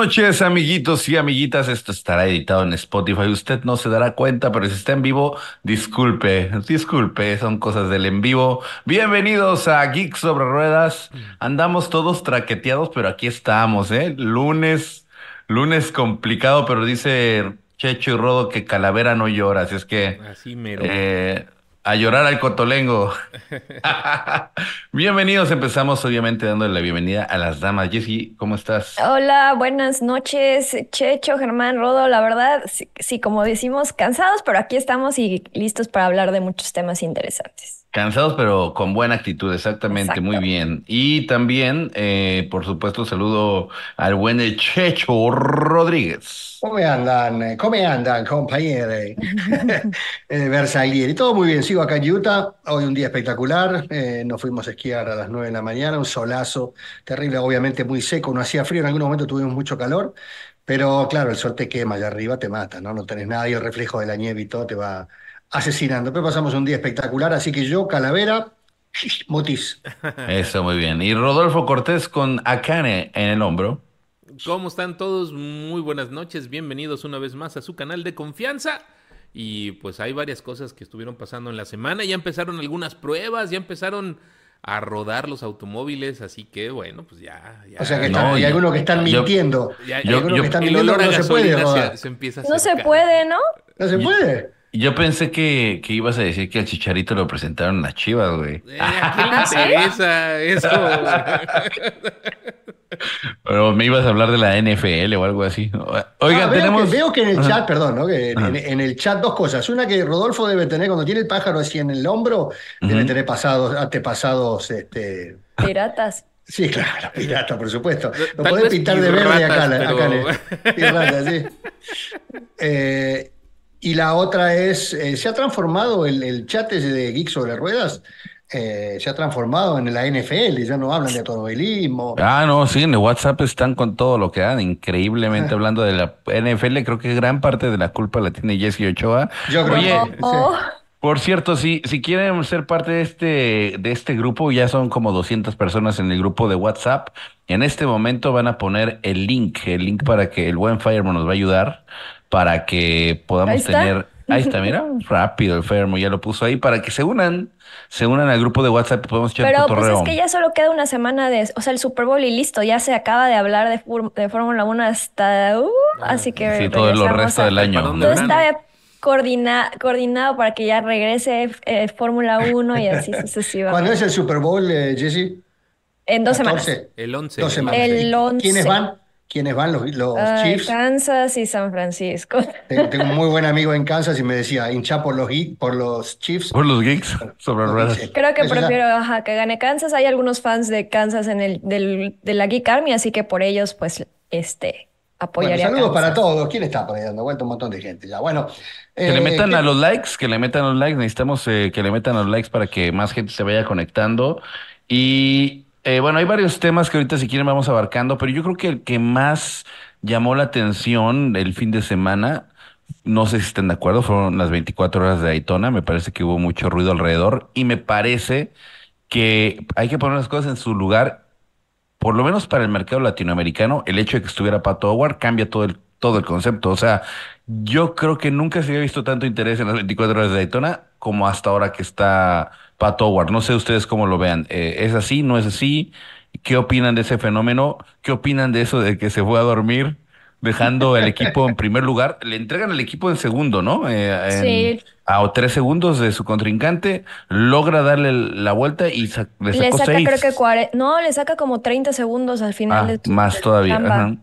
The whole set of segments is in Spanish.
noches, amiguitos y amiguitas. Esto estará editado en Spotify. Usted no se dará cuenta, pero si está en vivo, disculpe, disculpe, son cosas del en vivo. Bienvenidos a Geek sobre Ruedas. Andamos todos traqueteados, pero aquí estamos, ¿eh? Lunes, lunes complicado, pero dice Checho y Rodo que Calavera no llora, así es que... Así mero. Eh, a llorar al cotolengo. Bienvenidos, empezamos obviamente dándole la bienvenida a las damas. Jessy, ¿cómo estás? Hola, buenas noches, Checho, Germán, Rodo. La verdad, sí, sí, como decimos, cansados, pero aquí estamos y listos para hablar de muchos temas interesantes. Cansados, pero con buena actitud, exactamente, muy bien. Y también, eh, por supuesto, saludo al buen Checho Rodríguez. Come andan, come andan, compañeros? eh, Bersaglieri. Todo muy bien, sigo acá en Utah. Hoy un día espectacular. eh, nos fuimos a esquiar a las 9 de la mañana, un solazo terrible, obviamente muy seco, no hacía frío, en algunos momentos tuvimos mucho calor, pero claro, el sol te quema allá arriba, te mata, ¿no? No tenés nada y el reflejo de la nieve y todo te va asesinando. Pero pasamos un día espectacular, así que yo, Calavera, Mutis. Eso, muy bien. Y Rodolfo Cortés con Akane en el hombro. ¿Cómo están todos? Muy buenas noches. Bienvenidos una vez más a su canal de confianza. Y pues hay varias cosas que estuvieron pasando en la semana. Ya empezaron algunas pruebas, ya empezaron a rodar los automóviles. Así que bueno, pues ya. ya O sea que No, hay algunos que están yo- mintiendo. yo- algunos yo- que están el mintiendo olor que a no se puede se, se empieza a No se puede, ¿no? No se puede. Yo pensé que, que ibas a decir que al Chicharito lo presentaron en las Chivas, güey. Eh, ¿A quién le interesa eso? Pero me ibas a hablar de la NFL o algo así. Oigan, Ah, veo, tenemos... que, veo que en el Ajá. chat, perdón, ¿no? Que en, Ajá. en- en el chat dos cosas. Una que Rodolfo debe tener cuando tiene el pájaro así en el hombro, debe Ujú. tener pasados, antepasados, este. Piratas. Sí, claro, pirata, por supuesto. Lo Tal podés pintar de verde acá, pirratas, acá pero- Pirrata, sí. Eh, y la otra es, eh, se ha transformado el, el chat de Geek sobre ruedas, eh, se ha transformado en la NFL, ya no hablan de automovilismo. Ah, no, sí, en el WhatsApp están con todo lo que dan, increíblemente hablando de la NFL, creo que gran parte de la culpa la tiene Jesse Ochoa. Yo creo Oye, que- Oh, por cierto, si, si quieren ser parte de este, de este grupo, ya son como 200 personas en el grupo de WhatsApp. En este momento van a poner el link, el link para que el buen Fireman nos va a ayudar para que podamos Ahí tener. Ahí está, mira, rápido el Fireman ya lo puso ahí para que se unan, se unan al grupo de WhatsApp y podemos echar pero pues es que ya solo queda una semana de, o sea, el Super Bowl y listo, ya se acaba de hablar de, de Fórmula 1 hasta, uh, así que Sí, todo el regresamos resto a- del año. ¿Para dónde Todo está coordina- coordinado para que ya regrese eh, Fórmula 1 y así ¿Cuándo sucesivamente. es el Super Bowl, eh, Jesse? En dos semanas. 14. El 11. Dos semanas. El ¿Y 11. ¿Quiénes van? ¿Quiénes van? Los, los Ay, Chiefs. Kansas y San Francisco. Tengo, un muy buen amigo en Kansas y me decía, hincha por los, por los Chiefs. Por los geeks sobre Los ruedas. Geeks. Creo que prefiero ajá, que gane Kansas. Hay algunos fans de Kansas en el del, de la Geek Army, así que por ellos, pues, este, Bueno, apoyaría a saludos para todos. ¿Quién está por ahí dando vuelta? Un montón de gente ya. Bueno, Que le eh, metan ¿qué- a los likes, que le metan a los likes. Necesitamos eh, que le metan a los likes para que más gente se vaya conectando. Y eh, bueno, hay varios temas que ahorita si quieren vamos abarcando, pero yo creo que el que más llamó la atención el fin de semana, no sé si estén de acuerdo, fueron las 24 horas de Daytona. Me parece que hubo mucho ruido alrededor y me parece que hay que poner las cosas en su lugar por lo menos para el mercado latinoamericano, el hecho de que estuviera Pato Howard cambia todo el, todo el concepto. O sea, yo creo que nunca se había visto tanto interés en las 24 horas de Daytona como hasta ahora que está Howard. No sé ustedes cómo lo vean. Eh, ¿es así? ¿No es así? ¿Qué opinan de ese fenómeno? ¿Qué opinan de eso de que se fue a dormir dejando el equipo en primer lugar? Le entregan el equipo en segundo, ¿no? Eh, en- Sí. A tres segundos de su contrincante, logra darle la vuelta y sa- le saca, seis. creo que cuare- no, le saca como 30 segundos al final Ah, de tu- más todavía. Ajá.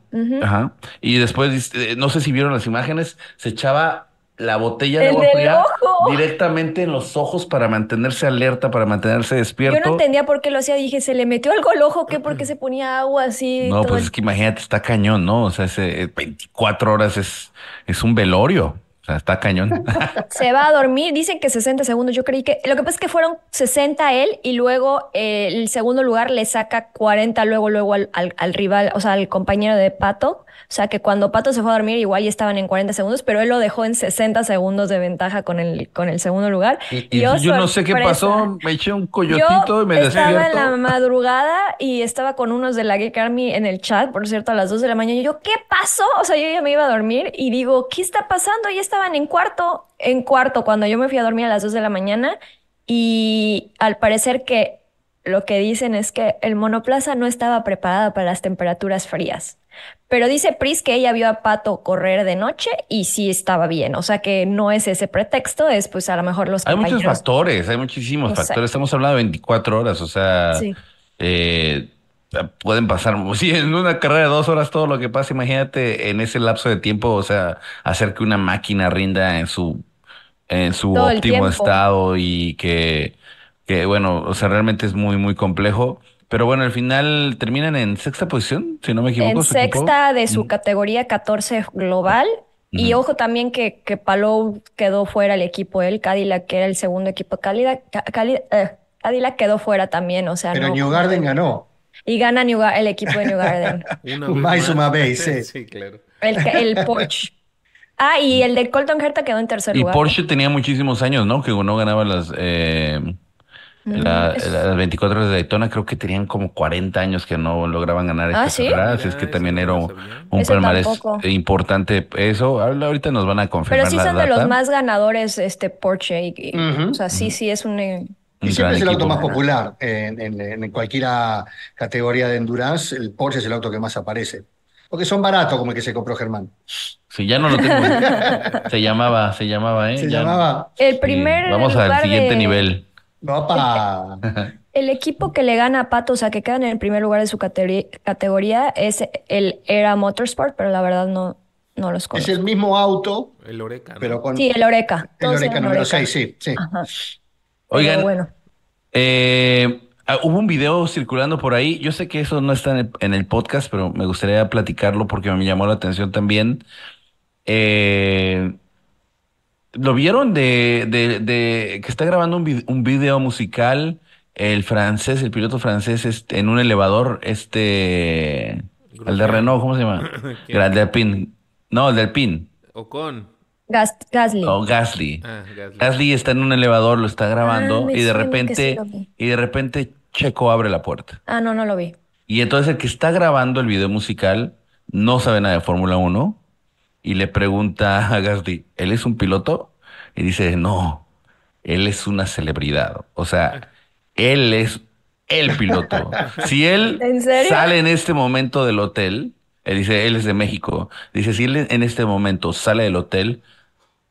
Ajá. Y después, eh, no sé si vieron las imágenes, se echaba la botella de agua fría directamente en los ojos para mantenerse alerta, para mantenerse Yo despierto. no entendía por qué lo hacía. Dije, ¿se le metió algo al ojo? ¿Qué? ¿Por qué se ponía agua así? No, pues el- es que imagínate, está cañón, ¿no? O sea, ese eh, 24 horas es, es un velorio. Sea, está cañón. Se va a dormir, dicen que 60 segundos. Yo creí que. Lo que pasa es que fueron 60 él y luego eh, el segundo lugar le saca 40 luego, luego al, al- al rival, o sea, al compañero de Pato. O sea, que cuando Pato se fue a dormir, igual ya estaban en 40 segundos, pero él lo dejó en 60 segundos de ventaja con el, con el segundo lugar. Y, y yo no sé qué pasó, me eché un coyotito Yo y me estaba en la madrugada y estaba con unos de la Geek Army en el chat, por cierto, a las 2 de la mañana. Y yo, ¿qué pasó? O sea, yo ya me iba a dormir y digo, ¿qué está pasando? Ya estaban en cuarto, en cuarto, cuando yo me fui a dormir a las 2 de la mañana. Y al parecer que lo que dicen es que el monoplaza no estaba preparada para las temperaturas frías. Pero dice Pris que ella vio a Pato correr de noche y sí estaba bien. O sea que no es ese pretexto, es pues a lo mejor los Hay muchos factores, hay muchísimos factores. Estamos hablando de 24 horas, o sea, Sí. eh, pueden pasar, sí, en una carrera de dos horas todo lo que pasa, imagínate en ese lapso de tiempo, o sea, hacer que una máquina rinda en su, en su Todo el óptimo estado y que, que, bueno, o sea, realmente es muy, muy complejo. Pero bueno, al final terminan en sexta posición, si no me equivoco. En equipo. sexta de su Mm. categoría 14 global. Y ojo también que, que Palou quedó fuera el equipo, él, Cadillac, que era el segundo equipo. Cadillac, Ca- Cali- eh, Cadillac quedó fuera también, o sea, Pero no. New Garden ganó. Y gana New Gar- el equipo de New Garden, Una Un vez más y vez, sí. Sí, claro. el, el Porsche. Ah, y el de Colton Herta quedó en tercer Y lugar. Porsche tenía muchísimos años, ¿no? Que no ganaba las, eh, la- es- las 24 horas de Daytona. Creo que tenían como 40 años que no lograban ganar esta Ah, ¿sí? carrera. Así es que también era un, un palmarés tampoco. importante. Eso, ahorita nos van a Pero confirmar sí la son de los más ganadores, este Porsche. y- y-. O sea, sí, sí es un. Y siempre es el auto más popular en, en, en cualquier categoría de endurance. El Porsche es el auto que más aparece. Porque son baratos, como el que se compró Germán. Sí, ya no lo tengo. se llamaba, se llamaba, ¿eh? Se Ya- llamaba. El sí, primer Vamos al siguiente de- nivel. Papá. El equipo que le gana a Pato, o sea, que queda en el primer lugar de su categoría, es el Era Motorsport, pero la verdad no, no los Es conozco. el mismo auto, El Oreca, ¿no? pero con Sí, el Oreca. el Oreca número Oreca. 6, sí, sí. Ajá. Oigan, bueno. Eh, ah, hubo un video circulando por ahí. Yo sé que eso no está en el, en el podcast, pero me gustaría platicarlo porque me llamó la atención también. Eh, ¿lo vieron de, de, de que está grabando un, vi- un video musical el francés, el piloto francés, este, en un elevador, este, el de. Renault, ¿cómo se llama? ¿Quién? El del PIN. No, el del PIN. Ocon. Gas- Gasly. O Gasly. Ah, Gasly. Gasly está en un elevador, lo está grabando Ah, me y de repente, sí y de repente Checo abre la puerta. Ah, no, no lo vi. Y entonces el que está grabando el video musical no sabe nada de Fórmula 1 y le pregunta a Gasly, ¿él es un piloto? Y dice, no, él es una celebridad. O sea, él es el piloto. Si él ¿En serio? sale en este momento del hotel, él dice, él es de México, dice, si él en este momento sale del hotel,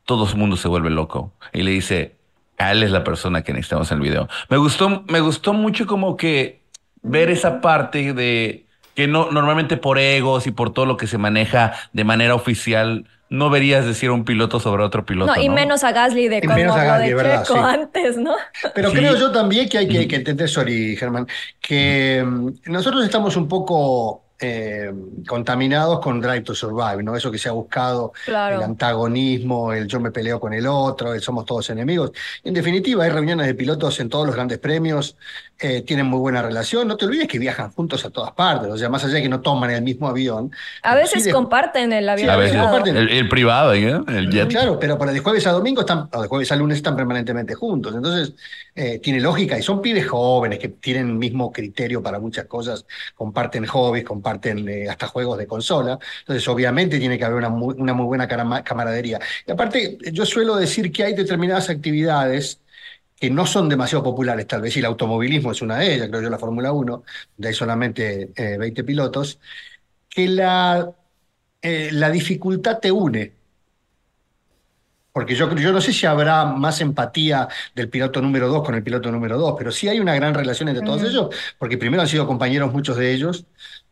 todo el mundo se vuelve loco. Y le dice, a él es la persona que necesitamos en el video. Me gustó, me gustó mucho como que ver esa parte de que no, normalmente por egos y por todo lo que se maneja de manera oficial, no verías decir un piloto sobre otro piloto. No, y ¿no? menos a Gasly de como menos a lo Gasly, de ¿verdad? Checo Sí. antes, ¿no? Pero Sí. creo yo también que hay que, que entender, sorry, Germán, que mm, nosotros estamos un poco eh, contaminados con Drive to Survive, ¿no? Eso que se ha buscado, Claro. el antagonismo, el yo me peleo con el otro, el somos todos enemigos. En definitiva, hay reuniones de pilotos en todos los grandes premios, eh, tienen muy buena relación. No te olvides que viajan juntos a todas partes, o sea, más allá de que no toman el mismo avión. A veces sí comparten el avión A Sí, veces, privado. comparten. el, el privado, ¿eh? el jet. Claro, pero para de jueves a domingo están, o de jueves a lunes están permanentemente juntos. Entonces, eh, tiene lógica. Y son pibes jóvenes que tienen el mismo criterio para muchas cosas, comparten hobbies, comparten eh, hasta juegos de consola. Entonces, obviamente tiene que haber una muy, una muy buena camaradería. Y aparte, yo suelo decir que hay determinadas actividades que no son demasiado populares, tal vez, y el automovilismo es una de ellas, creo yo, la Fórmula 1, donde hay solamente eh, 20 pilotos, que la, eh, la dificultad te une. Porque yo, yo no sé si habrá más empatía del piloto número 2 con el piloto número 2, pero sí hay una gran relación entre todos ellos, porque primero han sido compañeros muchos de ellos,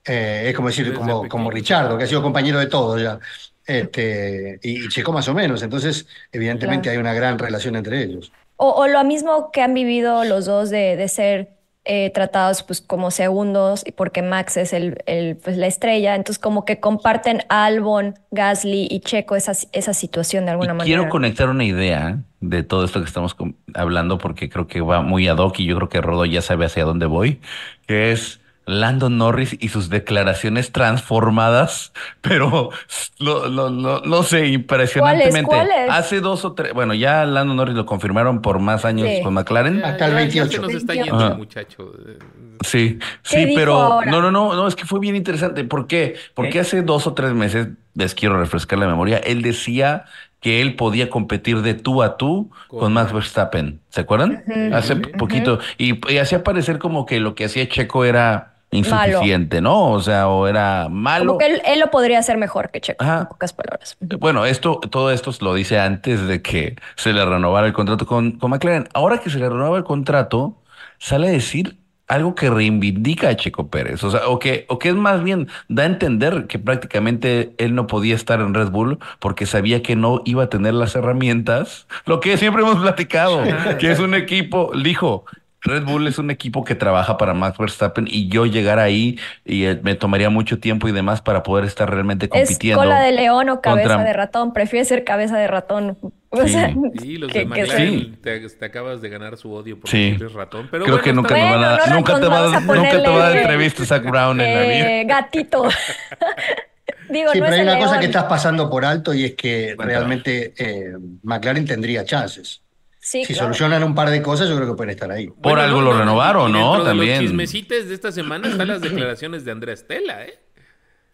eh, es como decir, Desde como, como. Richardo, que ha sido compañero de todos ya, este, y, y Checo más o menos, entonces evidentemente Claro. hay una gran relación entre ellos. O, o lo mismo que han vivido los dos de, de ser eh, tratados pues como segundos y porque Max es el, el, pues, la estrella, entonces como que comparten Albon, Gasly y Checo esa, esa situación de alguna Y manera. quiero conectar una idea de todo esto que estamos hablando porque creo que va muy ad hoc y yo creo que Rodo ya sabe hacia dónde voy, que es Lando Norris y sus declaraciones transformadas, pero lo, lo, lo- no sé, impresionantemente. ¿Cuáles? Hace dos o tres, bueno, ya Lando Norris lo confirmaron por más años Sí. con McLaren. Hasta el ya- ya 28. se nos está 28. yendo el muchacho. Eh, Sí, ¿Qué sí, dijo pero ahora? no, no, no, no, es que fue bien interesante. ¿Por qué? Porque hace dos o tres meses, les quiero refrescar la memoria, él decía que él podía competir de tú a tú con, Con- Max Verstappen. ¿Se acuerdan? Hace poquito. Y, y hacía parecer como que lo que hacía Checo era insuficiente, ¿no? O sea, o era malo. Como que él, él lo podría hacer mejor que Checo, Ajá. en pocas palabras. Bueno, esto, todo esto lo dice antes de que se le renovara el contrato con, con McLaren. Ahora que se le renueva el contrato, sale a decir algo que reivindica a Checo Pérez. O sea, o que, o que es más bien, da a entender que prácticamente él no podía estar en Red Bull porque sabía que no iba a tener las herramientas. Lo que siempre hemos platicado, que es un equipo, dijo. Red Bull es un equipo que trabaja para Max Verstappen y yo llegar ahí y eh, me tomaría mucho tiempo y demás para poder estar realmente ¿Es compitiendo. cola de león o cabeza contra- de ratón? Prefiere ser cabeza de ratón. O Sí. sea, Sí, los que- de McLaren Sí. te, te acabas de ganar su odio por Sí. eres ratón. Pero Creo bueno, que nunca, van a Bueno, no nunca te va a nunca te va a dar entrevista Zach Brown en la vida. Eh, gatito. Digo, Sí, no pero es hay una cosa que estás pasando por alto y es que realmente eh, McLaren tendría chances. Sí, Si claro. solucionan un par de cosas, yo creo que pueden estar ahí. Por algo lo renovaron, ¿no? dentro de También. los chismecites de esta semana están las declaraciones de Andrea Stella, ¿eh?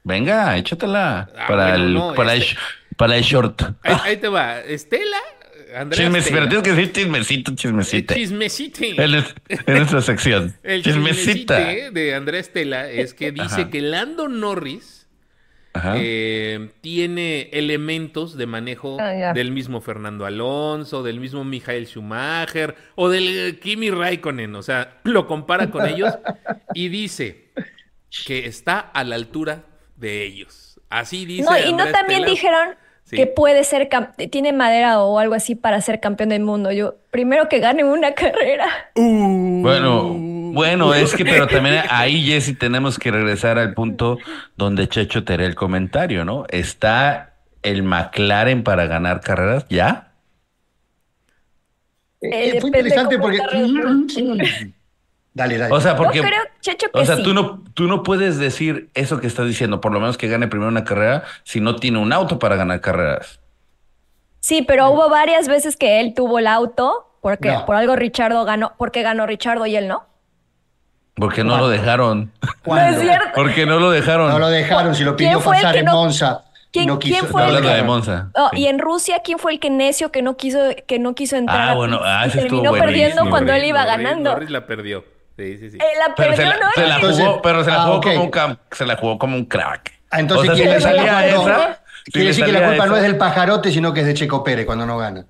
Venga, échatela Ah, para, bueno, el, no, para, este- el, para el short. Ahí, ahí te va. Estela, Andrea Chismes, Stella. pero tienes que decir chismecito, chismecito. Chismecite. En, es- en nuestra sección. El Chismecita. chismecite de Andrea Estela es que dice Ajá. que Lando Norris. Eh, tiene elementos de manejo Ah, del mismo Fernando Alonso, del mismo Michael Schumacher o del eh, Kimi Raikkonen. O sea, lo compara con ellos y dice que está a la altura de ellos. Así dice. No, y no también dijeron Sí. que puede ser, cam- tiene madera o algo así para ser campeón del mundo. Yo, primero que gane una carrera. Bueno, bueno, es que, pero también ahí, Jesse, tenemos que regresar al punto donde Checho te haré el comentario, ¿no? ¿Está el McLaren para ganar carreras ya? Eh, Eh, fue depende interesante porque... Bull. Dale, dale. O sea, porque. Yo creo, Checho, que O sea, sí. tú no, tú no puedes decir eso que estás diciendo, por lo menos que gane primero una carrera, si no tiene un auto para ganar carreras. Sí, pero hubo varias veces que él tuvo el auto, porque No. por algo Richardo ganó, porque ganó Richardo y él no. Porque no ¿Cuándo? lo dejaron. ¿Cuándo? No es cierto. Porque no lo dejaron. No lo dejaron, si lo ¿Quién pidió fue el pasar que en no- Monza. ¿Quién- no quiso, quién fue no el Hablando de. Monza. Oh, Sí. Y en Rusia, ¿quién fue el que necio que no quiso, que no quiso entrar? Ah, bueno, pits ah, estuvo terminó perdiendo cuando él iba ganando. Norris la perdió. Sí, sí, sí. Eh, la Pero se perdió, la, ¿no? se la Entonces- jugó, pero se la ah, jugó como un cam- se la jugó como un crack. Ah, entonces O sea, quiere si le decir que salía esa, Quiere decir que la culpa no es del pajarote, sino que es de Checo Pérez cuando no gana.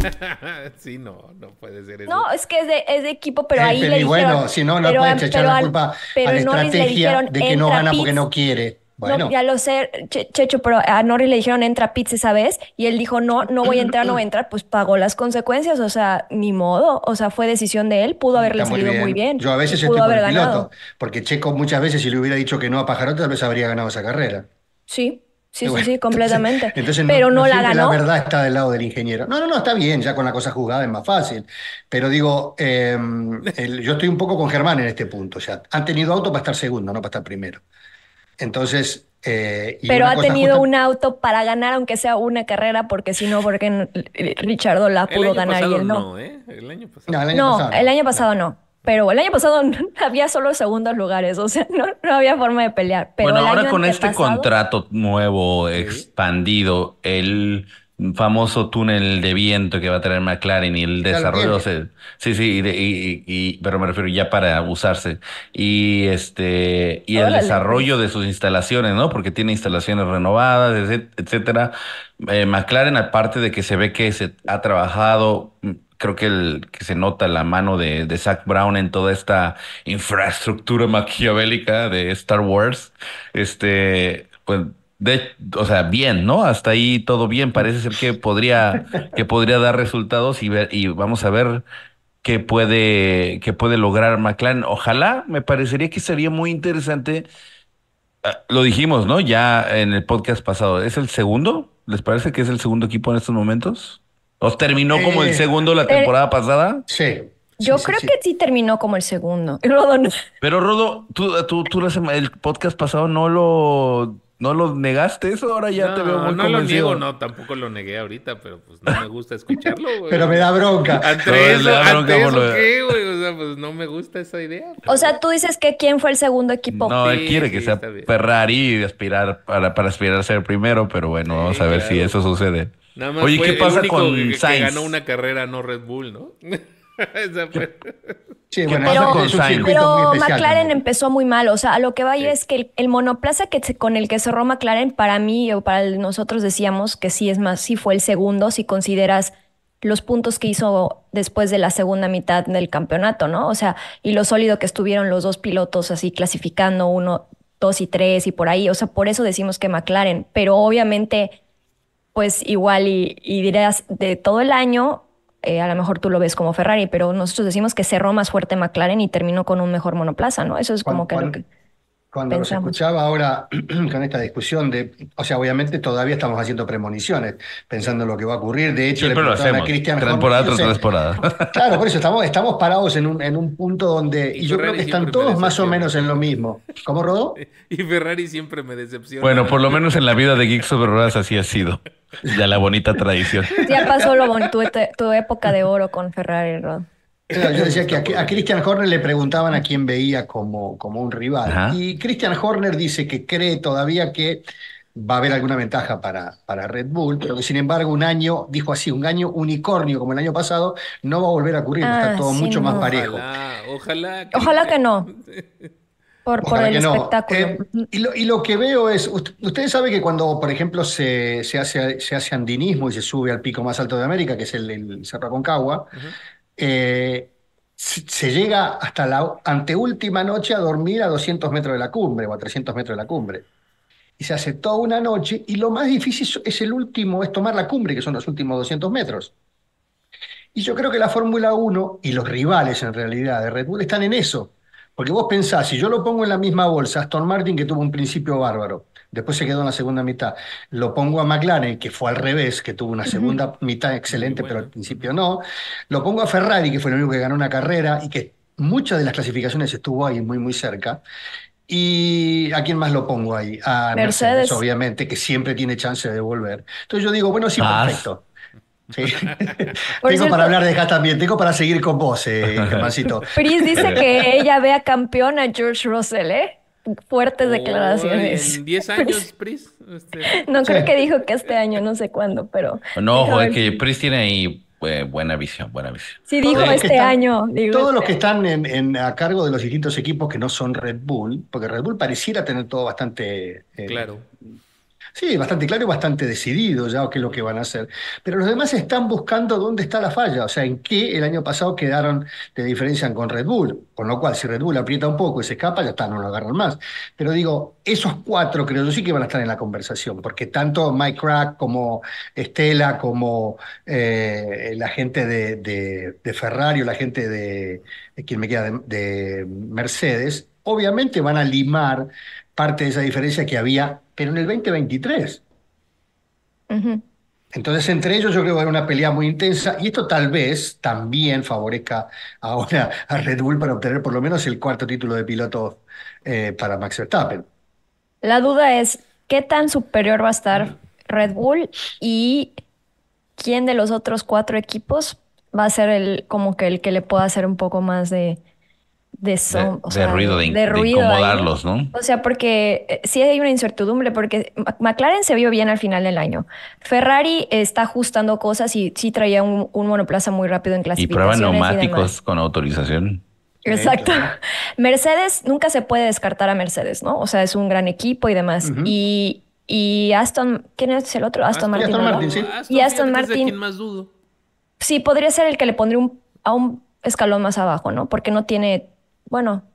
sí, no, no puede ser eso. No, es que es de, es de equipo, pero Eh, ahí pero le y dijeron... bueno, si no, no pero puedes echar la culpa pero a la Norris le estrategia dijeron, de que no "Entra gana porque pits". no quiere. Bueno, No, ya lo sé, Che- Checho, pero a Norris le dijeron entra a pits esa vez y él dijo no, no voy a entrar, no voy a entrar, pues pagó las consecuencias, o sea, ni modo, o sea, fue decisión de él, pudo haberle muy salido bien. muy bien. Yo a veces estoy pudo con haber el ganado. piloto, porque Checo muchas veces si le hubiera dicho que no a pajarote, tal vez habría ganado esa carrera. Sí, sí, sí, Bueno, sí, completamente. Entonces, entonces pero no, la ganó. La verdad está del lado del ingeniero. No, no, no, está bien, ya con la cosa jugada es más fácil. Pero digo, eh, el- yo estoy un poco con Germán en este punto. O sea, han tenido auto para estar segundo, no para estar primero. Entonces, eh, y Pero ha tenido justa- un auto para ganar, aunque sea una carrera, porque si no, porque Richardo la el pudo año ganar y él no. no, ¿eh? El año pasado. No, el año No, pasado. el año pasado no. Pero el año pasado había solo segundos lugares, o sea, no, no había forma de pelear. Pero bueno, ahora con este contrato nuevo, expandido, el famoso túnel de viento que va a tener McLaren y el desarrollo, sí, sí, y, de- y- y- pero me refiero ya para usarse y este y el desarrollo de sus instalaciones, ¿no? Porque tiene instalaciones renovadas, etc- etcétera. Eh, McLaren, aparte de que se ve que se ha trabajado mm, creo que, el, que se nota la mano de, de Zach Brown en toda esta infraestructura maquiavélica de Star Wars. Este, pues, o sea, bien, ¿no? Hasta ahí todo bien. Parece ser que podría, que podría dar resultados y ver, y vamos a ver que puede, que puede lograr McLaren. Ojalá, me parecería que sería muy interesante. Ah, Lo dijimos, ¿no? Ya en el podcast pasado. ¿Es el segundo? ¿Les parece que es el segundo equipo en estos momentos? ¿Os terminó como el Eh, segundo la pero- temporada pasada? Sí. Yo sí, sí, creo sí. que sí terminó como el segundo. Rodo no. Pero Rodo, tú, tú, tú el podcast pasado no lo, no lo negaste eso, ahora ya no, te veo muy no lo convencido. niego, no, tampoco lo negué ahorita, pero pues no me gusta escucharlo, güey. Pero me da bronca. No, Ante eso, da bronca ante eso lo ¿qué, güey? O sea, pues no me gusta esa idea. O sea, tú dices que quién fue el segundo equipo. No, él Sí, quiere que sí, sea. Ferrari y aspirar para, para aspirar a ser primero, pero bueno, Sí, vamos a ver claro. si eso sucede. Nada más Oye, fue ¿qué el pasa único con que, ganó una carrera, no Red Bull, ¿no? Esa fue- Sí, bueno, con Sainz? Pero especial McLaren empezó muy mal, o sea, a lo que vaya Sí. es que el, el monoplaza que se- con el que cerró McLaren, para mí o para el- nosotros decíamos que sí es más, sí fue el segundo, si consideras los puntos que hizo después de la segunda mitad del campeonato, ¿no? O sea, y lo sólido que estuvieron los dos pilotos así clasificando uno, dos y tres y por ahí, o sea, por eso decimos que McLaren, pero obviamente, pues igual y, y dirás de todo el año, eh, a lo mejor tú lo ves como Ferrari, pero nosotros decimos que cerró más fuerte McLaren y terminó con un mejor monoplaza, ¿no? Eso es como que lo que... Cuando los escuchaba ahora con esta discusión de, o sea, obviamente todavía estamos haciendo premoniciones, pensando en lo que va a ocurrir. De hecho, le Siempre lo preguntaban a Horner, temporada tras temporada. Claro, por eso estamos, estamos parados en un, en un punto donde, Y y yo creo que están todos más o menos en lo mismo. ¿Cómo rodó? Y Ferrari siempre me decepciona. Bueno, por lo menos en la vida de Geeks Over Ruedas así ha sido. Ya la bonita tradición. Ya pasó lo bon- tu, tu época de oro con Ferrari, Rod. Claro, Yo decía que a, a Christian Horner le preguntaban a quién veía como, como un rival. Ajá. Y Christian Horner dice que cree todavía que va a haber alguna ventaja para, para Red Bull, pero que sin embargo un año, dijo así, un año unicornio como el año pasado, no va a volver a ocurrir, Ah, está todo sí, mucho más parejo. Ojalá, ojalá. Ojalá que no. Por, el no. espectáculo. Eh, y, lo, y lo que veo es, ust- ustedes saben que cuando, por ejemplo, se, se hace, se hace andinismo y se sube al pico más alto de América, que es el, el Cerro Aconcagua, eh, se, llega hasta la anteúltima noche a dormir a 200 metros de la cumbre o a 300 metros de la cumbre. Y se hace toda una noche y lo más difícil es el último, es tomar la cumbre, que son los últimos 200 metros. Y yo creo que la Fórmula 1 y los rivales en realidad de Red Bull están en eso. Porque vos pensás, si yo lo pongo en la misma bolsa, Aston Martin que tuvo un principio bárbaro, después se quedó en la segunda mitad, lo pongo a McLaren que fue al revés, que tuvo una segunda mitad excelente, Muy pero al principio no, lo pongo a Ferrari que fue el único que ganó una carrera y que muchas de las clasificaciones estuvo ahí muy muy cerca. ¿Y a quién más lo pongo ahí? A Mercedes, Mercedes. obviamente, que siempre tiene chance de volver. Entonces yo digo, bueno, sí, Ah. perfecto. Sí. Tengo cierto- para hablar de acá también, tengo para seguir con vos, eh, Germancito. Pris dice que ella ve a campeón a George Russell, ¿eh? Fuertes Oh, declaraciones. En 10 años, Pris. Este, No creo Sí. que dijo que este año, no sé cuándo, pero. No, joder, el- que Pris tiene ahí eh, buena visión, buena visión. Sí, dijo Todos los este están- año. digo, Todos los este que están en, en- a cargo de los distintos equipos que no son Red Bull, porque Red Bull pareciera tener todo bastante, eh, claro. Sí, bastante claro y bastante decidido ya qué es lo que van a hacer. Pero los demás están buscando dónde está la falla, o sea, en qué el año pasado quedaron de diferencia con Red Bull. Con lo cual, si Red Bull aprieta un poco y se escapa, ya está, no lo agarran más. Pero digo, esos cuatro creo yo sí que van a estar en la conversación, porque tanto Mike Crack como Estela, como eh, la gente de, Ferrari o la gente de, de quien me queda de Mercedes, obviamente van a limar parte de esa diferencia que había, pero en el 2023. Ujú. Entonces, entre ellos yo creo que va a haber una pelea muy intensa y esto tal vez también favorezca ahora a Red Bull para obtener por lo menos el cuarto título de piloto eh, para Max Verstappen. La duda es, ¿qué tan superior va a estar Red Bull y quién de los otros cuatro equipos va a ser el como que el que le pueda hacer un poco más de de, De, son- o de sea, ruido, de, incomodarlos, ¿no? O sea, porque eh, sí hay una incertidumbre, porque McLaren se vio bien al final del año. Ferrari está ajustando cosas y sí traía un, un monoplaza muy rápido en Y prueban clasificaciones y demás. neumáticos con autorización. Exacto. Mercedes, nunca se puede descartar a Mercedes, ¿no? O sea, es un gran equipo y demás. Y, y Aston, ¿quién es el otro? Aston, Aston- Martin. Aston. Martin, sí. Y Aston es de Martin- quien más dudo. Sí, podría ser el que le pondría un, a un escalón más abajo, ¿no? Porque no tiene, bueno,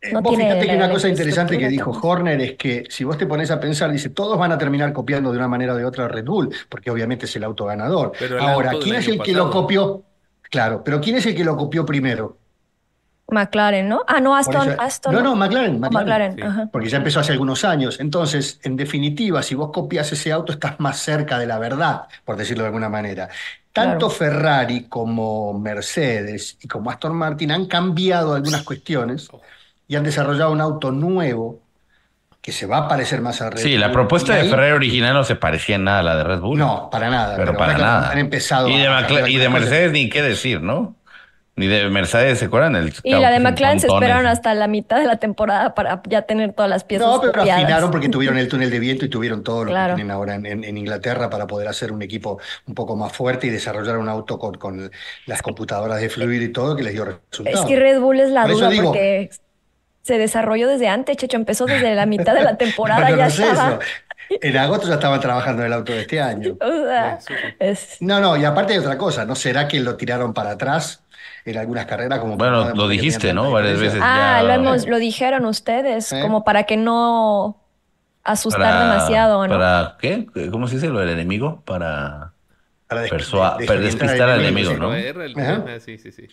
Eh, no vos tiene fíjate que una cosa interesante que dijo Horner es que si vos te pones a pensar, dice, todos van a terminar copiando de una manera o de otra a Red Bull, porque obviamente es el auto ganador. Pero el Ahora, auto ¿quién es el que lo copió? Claro, pero ¿quién es el que lo copió primero? McLaren, ¿no? Ah, no, Aston, eso- Aston. No, no, McLaren, McLaren. McLaren, Sí. ajá. Porque ya empezó hace algunos años. Entonces, en definitiva, si vos copias ese auto, estás más cerca de la verdad, por decirlo de alguna manera. Tanto Claro. Ferrari como Mercedes y como Aston Martin han cambiado algunas cuestiones y han desarrollado un auto nuevo que se va a parecer más a Red Sí, la propuesta de Ferrari original no se parecía en nada a la de Red Bull. No, para nada. pero, para nada. Han empezado y de, a cambiar y de cosas. Mercedes ni qué decir, ¿no? Ni de Mercedes, ¿se acuerdan? El Y la de McLaren se esperaron hasta la mitad de la temporada para ya tener todas las piezas No, pero copiadas. afinaron porque tuvieron el túnel de viento y tuvieron todo lo Claro. que tienen ahora en, en- en Inglaterra para poder hacer un equipo un poco más fuerte y desarrollar un auto con, con las computadoras de fluido y todo que les dio resultados. Es que Red Bull es la Por duda digo- porque se desarrolló desde antes, Checho, empezó desde la mitad de la temporada, ya no sé estaba. eso. En agosto ya estaban trabajando en el auto de este año. O sea, Sí, sí. es- No, no, y aparte hay otra cosa, ¿no será que lo tiraron para atrás en algunas carreras? Como Bueno, lo dijiste, ¿no? Varias veces. Ah, ya- lo hemos, lo dijeron ustedes, ¿Eh? como para que no asustar para- demasiado, ¿no? ¿Para qué? ¿Cómo se dice lo del enemigo? Para... Para despistar al enemigo, ¿no? Ah, sí, sí, sí.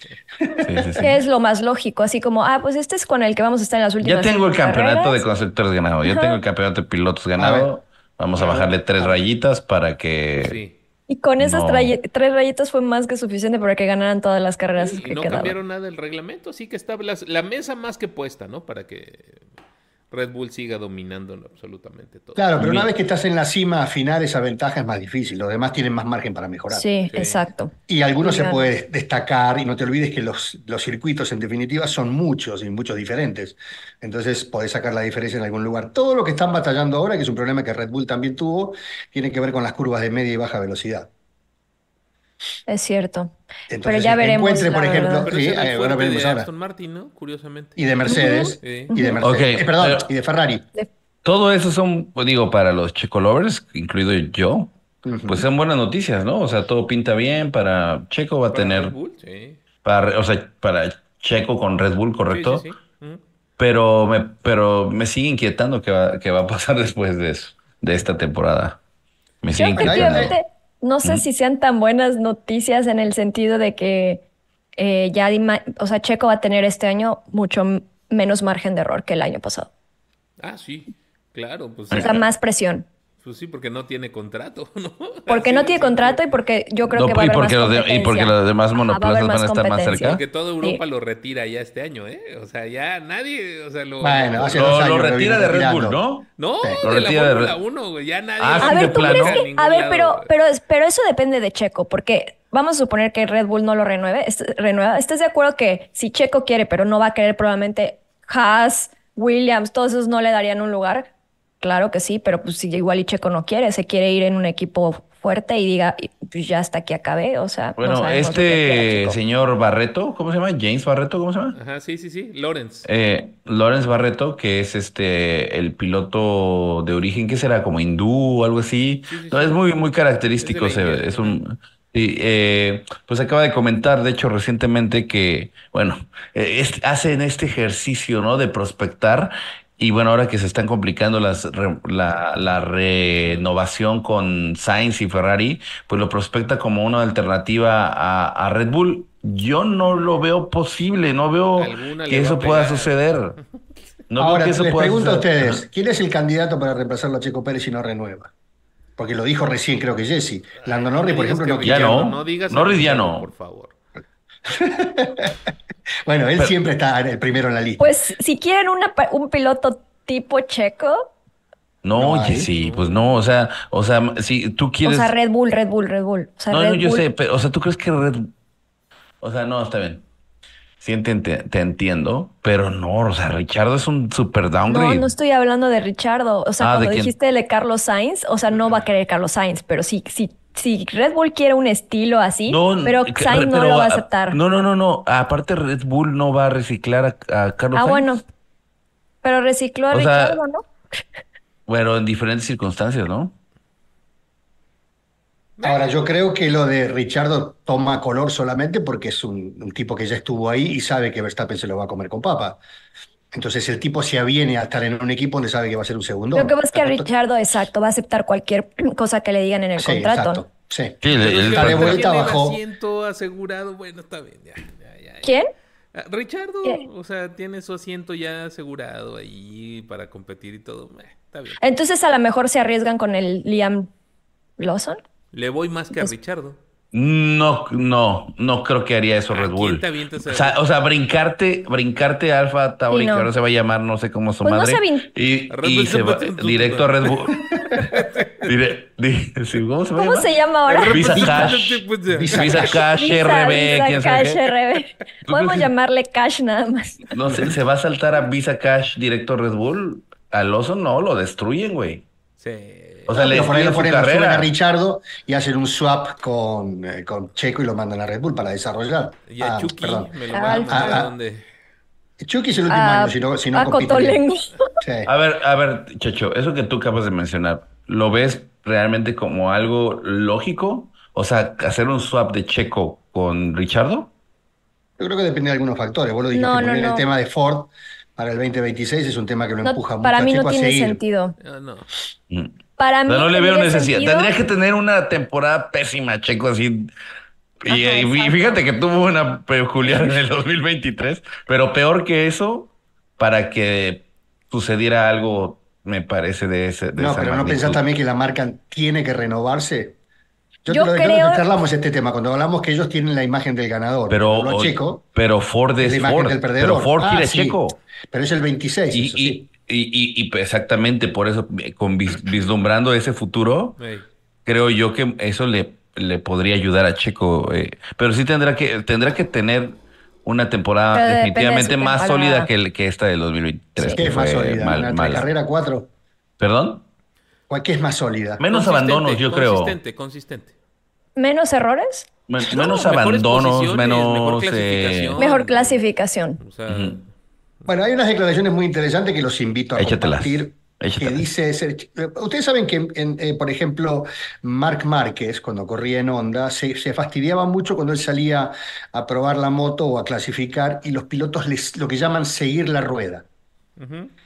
Es lo más lógico, así como, ah, pues este es con el que vamos a estar en las Ya últimas tengo el campeonato de constructores ganado, ya Ajá. tengo el campeonato de pilotos ganado. Vamos a bajarle tres rayitas para que... Sí. Y con esas No. tres rayitas fue más que suficiente para que ganaran todas las carreras Y que no quedaban. cambiaron nada del reglamento, sí que estaba las- la mesa más que puesta, ¿no? Para que Red Bull siga dominando absolutamente todo. Claro, pero una vez que estás en la cima, afinar esa ventaja es más difícil. Los demás tienen más margen para mejorar. Sí, Sí. exacto. Y algunos se puede destacar, y no te olvides que los, los circuitos en definitiva son muchos y muchos diferentes. Entonces podés sacar la diferencia en algún lugar. Todo lo que están batallando ahora, que es un problema que Red Bull también tuvo, tiene que ver con las curvas de media y baja velocidad. Es cierto. Entonces, ya veremos, encuentre, por ejemplo. Pero sí, eh, ahora fuerte veremos de ahora. Aston Martin, ¿no? Curiosamente. Y de Mercedes, y de Mercedes, eh, perdón, pero- y de Ferrari. Todo eso son, pues, digo, para los Checo lovers, incluido yo, pues son buenas noticias, ¿no? O sea, todo pinta bien para Checo va a tener, Red Bull, sí. para, o sea, para Checo con Red Bull, correcto. Sí, sí, sí. Ujú. Pero me, pero me sigue inquietando qué va, qué va a pasar después de eso, de esta temporada. Me Yo sigue inquietando. No sé Mm. si sean tan buenas noticias en el sentido de que eh, ya, o sea, Checo va a tener este año mucho menos margen de error que el año pasado. Ah, sí. Claro, pues, O sea, más presión. Pues sí, porque no tiene contrato, ¿no? Porque Así no de tiene contrato y porque yo creo No, que va a haber porque más los de- y porque competencia. los demás Ajá, va a monoplazas van a estar más competencia. cerca. Porque toda Europa Sí. lo retira ya este año, ¿eh? O sea, ya nadie, o sea, lo... Bueno, hace Lo, lo retira de Red. Bull, ¿no? No, Sí. Lo de la retira de Fórmula Red- 1, güey, ya nadie... Ah, A ver, de ¿tú crees que- a ver, pero, pero, pero eso depende de Checo, porque vamos a suponer que Red Bull no lo renueve, est- renueva. ¿Estás de acuerdo que si Checo quiere, pero no va a querer probablemente Haas, Williams, todos esos no le darían un lugar? Claro que sí, pero pues si igual y Checo no quiere, se quiere ir en un equipo fuerte y diga, pues ya hasta aquí acabé, o sea, no Bueno, que este señor Barreto, ¿cómo se llama? James Barreto, ¿cómo se llama? Ajá, sí, sí, sí, Lawrence. Eh, Lawrence Barreto, que es este el piloto de origen, ¿qué será? Como hindú o algo así. Sí, sí, No, sí. es muy, muy característico. Es India, es un, sí, eh, pues acaba de comentar, de hecho, recientemente que, bueno, eh, es- hacen este ejercicio, ¿no? De prospectar. Y bueno, ahora que se están complicando las re- la, la renovación con Sainz y Ferrari, pues lo prospecta como una alternativa a, a Red Bull. Yo no lo veo posible, no veo que eso pueda suceder. No veo Ahora, que eso les pueda pregunto a ustedes, ¿quién es el candidato para reemplazarlo a Checo Pérez si no renueva? Porque lo dijo recién, creo que Jesse. Lando Norris, por ejemplo, no Ya no. No digas Norris ya no. Por favor. Bueno, él Pero- siempre está el primero en la lista. Pues si quieren una un piloto tipo Checo, No, No oye, sí, pues no, o sea, o sea, si tú o quieres. sea, Red Bull, Red Bull, Red Bull. O sea, no, Red no, yo Bull- sé, pero, o sea, tú crees que Red. O sea, no, está bien. Sí, te, te- te entiendo, pero no, o sea, Richardo es un super No, downgrade. no estoy hablando de Richardo. O sea, Ah, ¿de cuando dijiste de Carlos Sainz, o sea, no va a querer Carlos Sainz, pero sí, sí, si Red Bull quiere un estilo así, No, pero Sainz no pero, lo va a aceptar. No, no, no, no. Aparte, Red Bull no va a reciclar a, a Carlos ah, Sainz. bueno. Pero recicló a O sea, ¿no? Bueno, en diferentes circunstancias, ¿no? Ahora, yo creo que lo de Richardo toma color solamente porque es un, un tipo que ya estuvo ahí y sabe que Verstappen se lo va a comer con papa. Entonces el tipo se aviene a estar en un equipo donde sabe que va a ser un segundo. Lo que pasa es que Richardo, exacto, va a aceptar cualquier cosa que le digan en el Sí, contrato. exacto. Sí. Sí, el- el- Está de vuelta, asiento asegurado. Bueno, está bien. Ya, ya, ya, ya. ¿Quién? Ah, Richardo, o sea, tiene su asiento ya asegurado ahí para competir y todo. Eh, está bien. Entonces a lo mejor se arriesgan con el Liam Lawson. Le voy más que a Richardo. No, no, no creo que haría eso ¿A Red Bull. O sea, o sea, brincarte, brincarte Alfa Tauri, Sí, no. que ahora se va a llamar no sé cómo su Pues no madre. se avin- y Red y se va directo a Red Bull. Dire- di- sí, ¿Cómo se ¿Cómo se llama ahora? Visa Cash. Visa Visa Cash, RB, Visa quién sabe Cash. RB. Podemos llamarle Cash nada más. No sé, ¿se va a saltar a Visa Cash directo a Red Bull? Al oso no, lo destruyen, güey. Sí. O sea, le por ponen, suben a carrera. Richardo y hacen un swap con, eh, con Checo y lo mandan a Red Bull para desarrollar. Y a Ah, Chucky perdón. me lo Ah, van a ah, a donde. Chucky es el último A, año, si no, si no a. Sí. A ver, a ver, Chacho, eso que tú acabas de mencionar, ¿lo ves realmente como algo lógico? O sea, hacer un swap de Checo con Richardo. Yo creo que depende de algunos factores. Vos lo dijiste, No, no, el tema de Ford para el 2026 es un tema que lo No, empuja mucho para a mí no a tiene seguir. sentido. Ah, no. Mm. Para O mí sea, no le veo necesidad. sentido- Tendría que tener una temporada pésima, Checo, así. Y, Ajá, y- y fíjate que tuvo una peculiar en el 2023, pero peor que eso, para que sucediera algo, me parece, de ese. De No, esa pero no pensás magnitud. también que la marca tiene que renovarse. Yo, Yo yo creo- te charlamos este tema, cuando hablamos que ellos tienen la imagen del ganador. Pero, Cuando habló o- Checo, pero Ford es la imagen Ford. del perdedor. Pero Ford Ah, quiere sí. Checo. Pero es el 26, Y, eso sí. Y, y, y- y exactamente por eso, con vis- vislumbrando ese futuro, creo yo que eso le, le podría ayudar a Checo. eh, pero sí tendrá que, tendrá que tener una temporada Pero depende de definitivamente más temporada. sólida que, el- que esta del 2023, Sí. ¿Qué que es más sólida? mal- ¿Una mala. carrera 4? ¿Perdón? ¿Qué es más sólida? Menos Consistente, abandonos, yo creo. Consistente, consistente. ¿Menos errores? Men- No, menos abandonos, menos... mejor eh, clasificación. Mejor clasificación. O sea. Bueno, hay unas declaraciones muy interesantes que los invito a Échatelas, compartir. Que échatelas. dice, ser- ustedes saben que, en- eh, por ejemplo, Marc Márquez, cuando corría en Honda, se, se fastidiaba mucho cuando él salía a probar la moto o a clasificar y los pilotos les, lo que llaman seguir la rueda.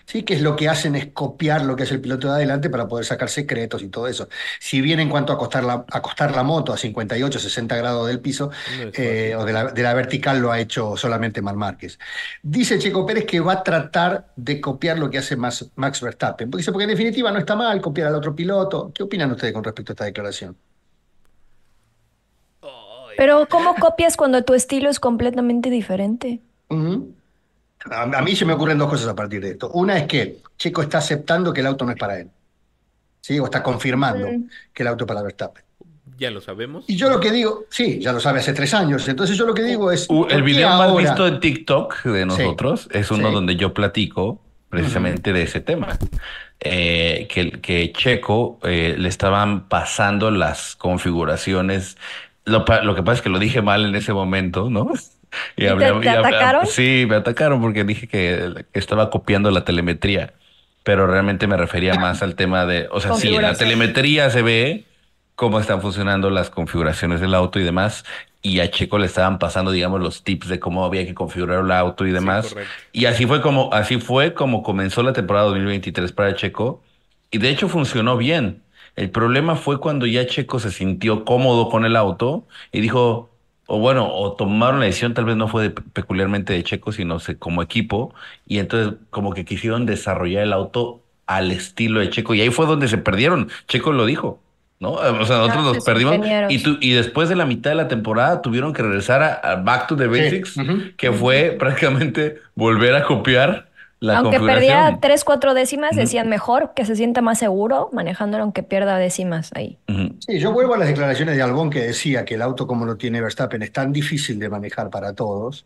Sí, que es lo que hacen es copiar lo que hace el piloto de adelante para poder sacar secretos y todo eso. Si bien en cuanto a acostar la, acostar la moto a 58, 60 grados del piso No eh, o de la, de la vertical lo ha hecho solamente Mar Márquez. Dice Checo Pérez que va a tratar de copiar lo que hace Max, Max Verstappen. Porque dice, porque en definitiva no está mal copiar al otro piloto. ¿Qué opinan ustedes con respecto a esta declaración? Pero ¿cómo copias cuando tu estilo es completamente diferente? A, a mí se me ocurren dos cosas a partir de esto. Una es que Checo está aceptando que el auto no es para él. ¿Sí? O está confirmando Mm. que el auto es para Verstappen. Ya lo sabemos. Y yo lo que digo, sí, ya lo sabe hace tres años. Entonces yo lo que digo es. Uh, ¿por el video más ahora? visto en TikTok de nosotros es uno sí. donde yo platico precisamente de ese tema. Eh, que, que Checo eh, le estaban pasando las configuraciones. Lo, lo que pasa es que lo dije mal en ese momento, ¿no? ¿Y te- te hablé- atacaron? sí, me atacaron porque dije que, estaba copiando la telemetría, pero realmente me refería más al tema de, o sea, sí, en la telemetría se ve cómo están funcionando las configuraciones del auto y demás. Y a Checo le estaban pasando, digamos, los tips de cómo había que configurar el auto y demás. y así fue como, así fue como comenzó la temporada 2023 para Checo. Y de hecho funcionó bien. El problema fue cuando ya Checo se sintió cómodo con el auto y dijo, o bueno, o tomaron la decisión, tal vez no fue de- peculiarmente de Checo, sino se- como equipo, y entonces como que quisieron desarrollar el auto al estilo de Checo, y ahí fue donde se perdieron. Checo lo dijo, ¿no? O sea, nosotros Ah, nos perdimos, y, tu- y después de la mitad de la temporada tuvieron que regresar a, a Back to the Basics, que fue prácticamente volver a copiar la aunque perdiera tres, cuatro décimas, decían mejor que se sienta más seguro manejándolo aunque pierda décimas ahí. Sí, yo vuelvo a las declaraciones de Albón que decía que el auto como lo tiene Verstappen es tan difícil de manejar para todos.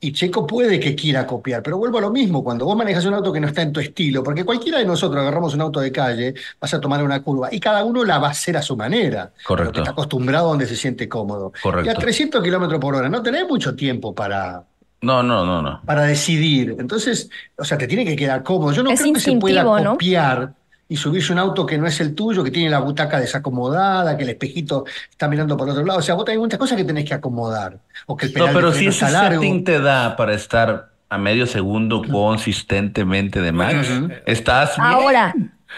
Y Checo puede que quiera copiar, pero vuelvo a lo mismo, cuando vos manejas un auto que no está en tu estilo, porque cualquiera de nosotros agarramos un auto de calle, vas a tomar una curva y cada uno la va a hacer a su manera, Correcto. porque está acostumbrado donde se siente cómodo. Correcto. Y a 300 kilómetros por hora no tenés mucho tiempo para, No, no, no, no. para decidir. Entonces, o sea, te tiene que quedar cómodo. Yo no Es creo que se pueda copiar y subirse un auto que no es el tuyo, que tiene la butaca desacomodada, que el espejito está mirando por otro lado. O sea, vos tenés muchas cosas que tenés que acomodar. O que el pedal No, pero de si ese largo. setting te da para estar a medio segundo consistentemente de max, estás bien. Ahora,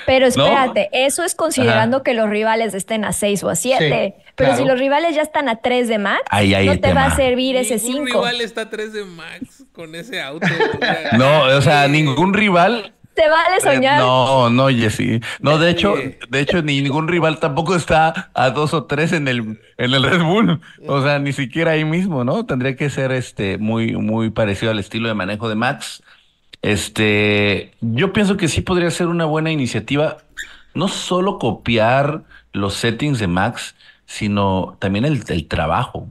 Pero ¿No? espérate, eso es considerando Ajá. que los rivales estén a 6 o a 7. Sí, Pero claro. si los rivales ya están a 3 de max, Ahí no te va a servir ese Ningún 5. rival está 3 de Max con ese auto. o sea, No, o sea, ningún rival. Te vale eh, soñar. No, no, Jessy. No, de hecho, de hecho, ningún rival tampoco está a dos o tres en el, en el Red Bull. O sea, ni siquiera ahí mismo, ¿no? Tendría que ser este muy, muy parecido al estilo de manejo de Max. Este, yo pienso que sí podría ser una buena iniciativa, no solo copiar los settings de Max, sino también el, el trabajo.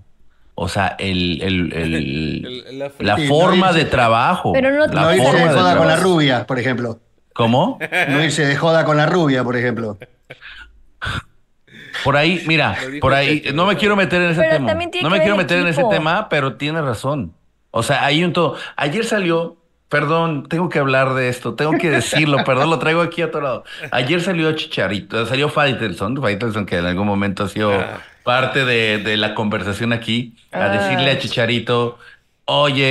O sea, el, el, el- El- la la Sí, forma no de irse- trabajo. Pero no- la No irse de joda con la rubia, por ejemplo. ¿Cómo? No irse de joda con la rubia, por ejemplo. Por ahí, mira, por ahí, no me quiero meter en ese Pero tema. No me quiero meter en ese tema, pero tiene razón. O sea, hay un todo. Ayer salió, perdón, tengo que hablar de esto, tengo que decirlo, perdón, lo traigo aquí a otro lado. Ayer salió Chicharito, salió Faitelson, Faitelson que en algún momento ha sido Ah. parte de, de la conversación aquí, a Ah. decirle a Chicharito, oye,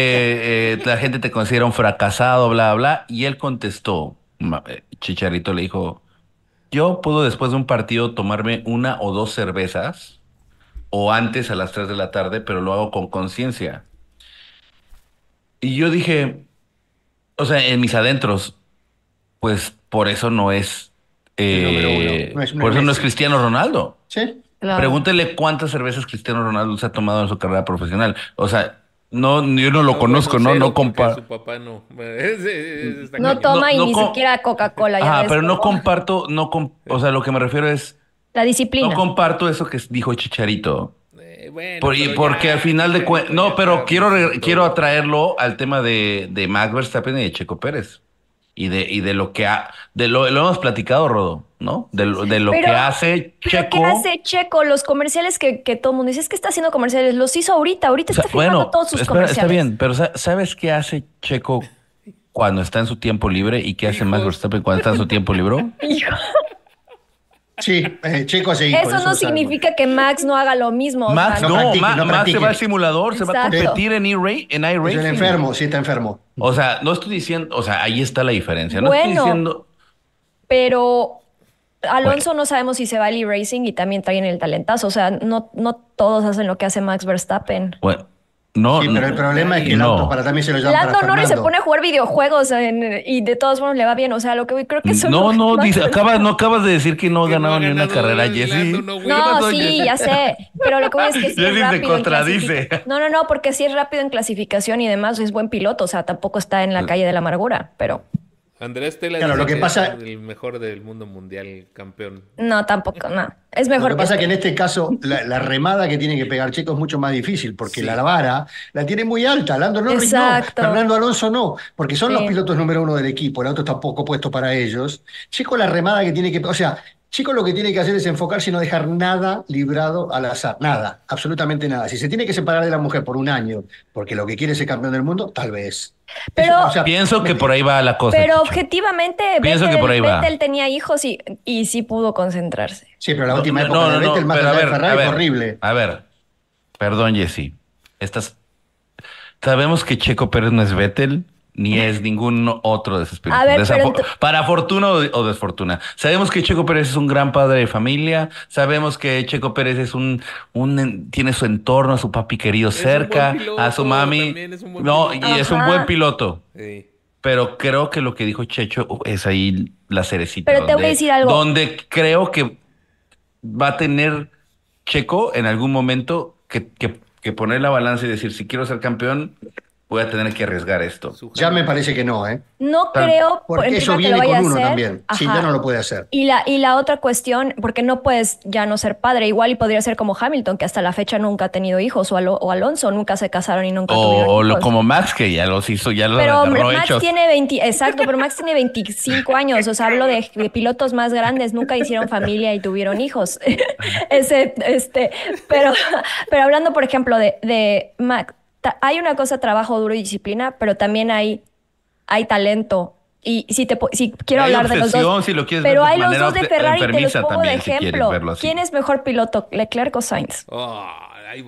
eh, la gente te considera un fracasado, bla, bla, y él contestó, eh, Chicharito le dijo, yo puedo después de un partido tomarme una o dos cervezas o antes a las 3 de la tarde, pero lo hago con conciencia. Y yo dije, o sea, en mis adentros, pues por eso no es, eh. No es- por es eso no es. Cristiano Ronaldo. ¿Sí? Claro. Pregúntele cuántas cervezas Cristiano Ronaldo se ha tomado en su carrera profesional. O sea, no, yo no lo conozco, no, no comparo. Su papá no. Está No toma y no ni com- siquiera Coca-Cola. ves pero no comparto, no com- o sea, lo que me refiero es, La disciplina. no comparto eso que dijo Chicharito. Eh, bueno, Por- y porque ya, al final de cuentas, no, pero quiero, quiero atraerlo al tema de, de Max Verstappen y de Checo Pérez. Y de, y de lo que ha, de lo, lo hemos platicado, Rodo, ¿no? De lo, de lo Pero- que hace ¿Pero Checo. qué hace Checo? Los comerciales que, que todo el mundo dice, es que está haciendo comerciales. Los hizo ahorita. Ahorita O sea, está filmando bueno, todos sus espera, comerciales. está bien, pero sa- ¿sabes qué hace Checo cuando está en su tiempo libre y qué hace Max. Verstappen cuando está en su tiempo libre? Hijo, Sí, eh, hace hijos, Eso no significa que Max no haga lo mismo. o Max sea, no no, practique, Ma- no Max se va al simulador, se va a competir en e-ra- en Es un enfermo, sí está enfermo. O sea, no estoy diciendo, o sea, ahí está la diferencia. No estoy Bueno. diciendo. Pero Alonso no sabemos si se va al e-racing y también traen el talentazo. O sea, no, no todos hacen lo que hace Max Verstappen. Bueno, no. Sí, pero el problema es que el no. auto para también se lo llaman para Lando Norris se pone a jugar videojuegos en- y de todos modos le va bien. O sea, lo que creo que eso No, no, Max dice, acabas, no acabas de decir que no ha Que no ganado ha ni una carrera, Jessy. no, güey. ¿Qué No, sí, ya sé. Pero lo que voy es que sí es te rápido. contradice. No, no, no, porque sí es rápido en clasificación y demás es buen piloto. O sea, tampoco está en la calle de la amargura. Pero Andrés Tela Claro, lo que pasa- es el mejor del mundo mundial campeón. no, tampoco, no. Es Lo mejor que pasa es que que en este caso la, la remada que tiene que pegar Checo es mucho más difícil porque Sí. la vara la tiene muy alta. Lando Norris Exacto. no, Fernando Alonso no, porque son Sí. los pilotos número uno del equipo. El auto está poco puesto para ellos. Checo la remada que tiene que, o sea, Checo lo que tiene que hacer es enfocarse y no dejar nada librado al azar, nada, absolutamente nada. Si se tiene que separar de la mujer por un año porque lo que quiere es ser campeón del mundo, tal vez. Pero- Eso, o sea, Pienso que por ahí va la cosa. Pero objetivamente, Pienso Vettel, que por ahí va. Vettel tenía hijos y, y sí pudo concentrarse. Sí, pero la No, última no, época no, de no, Vettel, más allá a de ver, Ferrari, a ver, horrible. A ver, perdón, Jessy. Estás. Sabemos que Checo Pérez no es Vettel ni es ningún otro de Desafo- ento- Para fortuna o, o desfortuna. Sabemos que Checo Pérez es un gran padre de familia. Sabemos que Checo Pérez es un, un tiene su entorno, a su papi querido Es cerca, piloto, a su mami. No, piloto. y es un buen piloto. Sí. Pero creo que lo que dijo Checho es ahí la cerecita. Pero te voy a decir algo. Donde creo que va a tener Checo en algún momento que, que- que poner la balanza y decir, si quiero ser campeón, voy a tener que arriesgar esto. Ya me parece que no, ¿eh? No creo Porque eso que viene lo vaya con a uno hacer. también. Sí, Ajá. ya no lo puede hacer. Y la, y la otra cuestión, porque no puedes ya no ser padre, igual y podría ser como Hamilton, que hasta la fecha nunca ha tenido hijos, o, Alo- o Alonso, nunca se casaron y nunca O, tuvieron o lo, hijos. como Max, que ya los hizo, ya los Pero Max hechos. tiene 20, exacto, pero Max tiene 25 años, o sea, hablo de, de pilotos más grandes, nunca hicieron familia y tuvieron hijos. Ese, este, pero, pero hablando, por ejemplo, de, de Max, hay una cosa, trabajo duro y disciplina, pero también hay, hay talento. Y si te si quiero Hay hablar de los dos, si lo quieres pero hay los dos de Ferrari, te los pongo de si ejemplo. verlo así. ¿Quién es mejor piloto, Leclerc o Sainz? Oh, ahí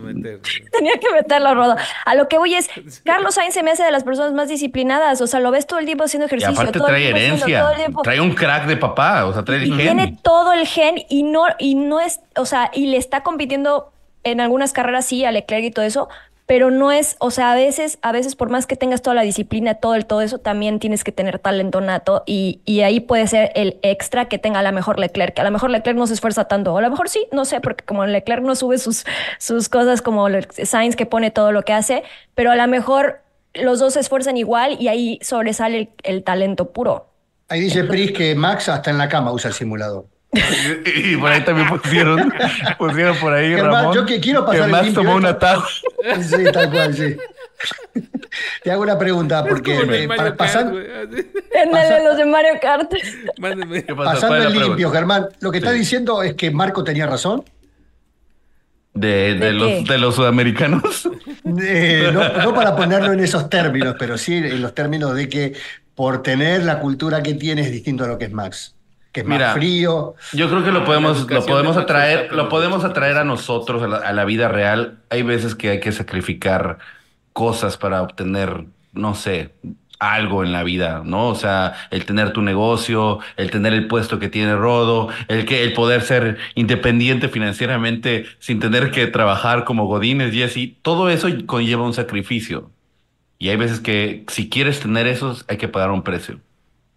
meter. Tenía que meterlo, Rodo. A lo que voy es, Carlos Sainz se me hace de las personas más disciplinadas. O sea, lo ves todo el tiempo haciendo Y ejercicio. aparte todo el trae herencia, todo el tiempo- trae un crack de papá, o sea, trae el y tiene todo el gen y no, y no es, o sea, y le está compitiendo en algunas carreras sí a Leclerc y todo eso, pero no es, o sea, a veces, a veces por más que tengas toda la disciplina, todo el todo eso, también tienes que tener talento nato y, y ahí puede ser el extra que tenga a la mejor Leclerc, que a lo mejor Leclerc no se esfuerza tanto, o a lo mejor sí, no sé, porque como Leclerc no sube sus, sus cosas como Sainz que pone todo lo que hace, pero a lo mejor los dos se esfuerzan igual y ahí sobresale el, el talento puro. Ahí dice Pris que Max hasta en la cama usa el simulador. Y por ahí también pusieron, pusieron por ahí, Germán, Ramón, yo que quiero pasar el limpio tomó un atajo. Sí, tal cual, sí. Te hago una pregunta, porque Como en el eh, Mario pa- Kart, pasan- güey, así. En el de los de Mario Kart. Pasando ¿Cuál es el limpio, pregunta? Germán, lo que está diciendo es que Marco tenía razón. De, de ¿De los, de los sudamericanos. Eh, no, no para ponerlo en esos términos, pero sí en los términos de que por tener la cultura que tiene es distinto a lo que es Max. Que más Mira, frío. Yo creo que lo podemos, lo podemos atraer, lo podemos atraer a nosotros, a la, a la vida real. Hay veces que hay que sacrificar cosas para obtener, no sé, algo en la vida, ¿no? O sea, el tener tu negocio, el tener el puesto que tiene Rodo, el que, el poder ser independiente financieramente sin tener que trabajar como Godínez y así, todo eso conlleva un sacrificio. Y hay veces que si quieres tener eso, hay que pagar un precio.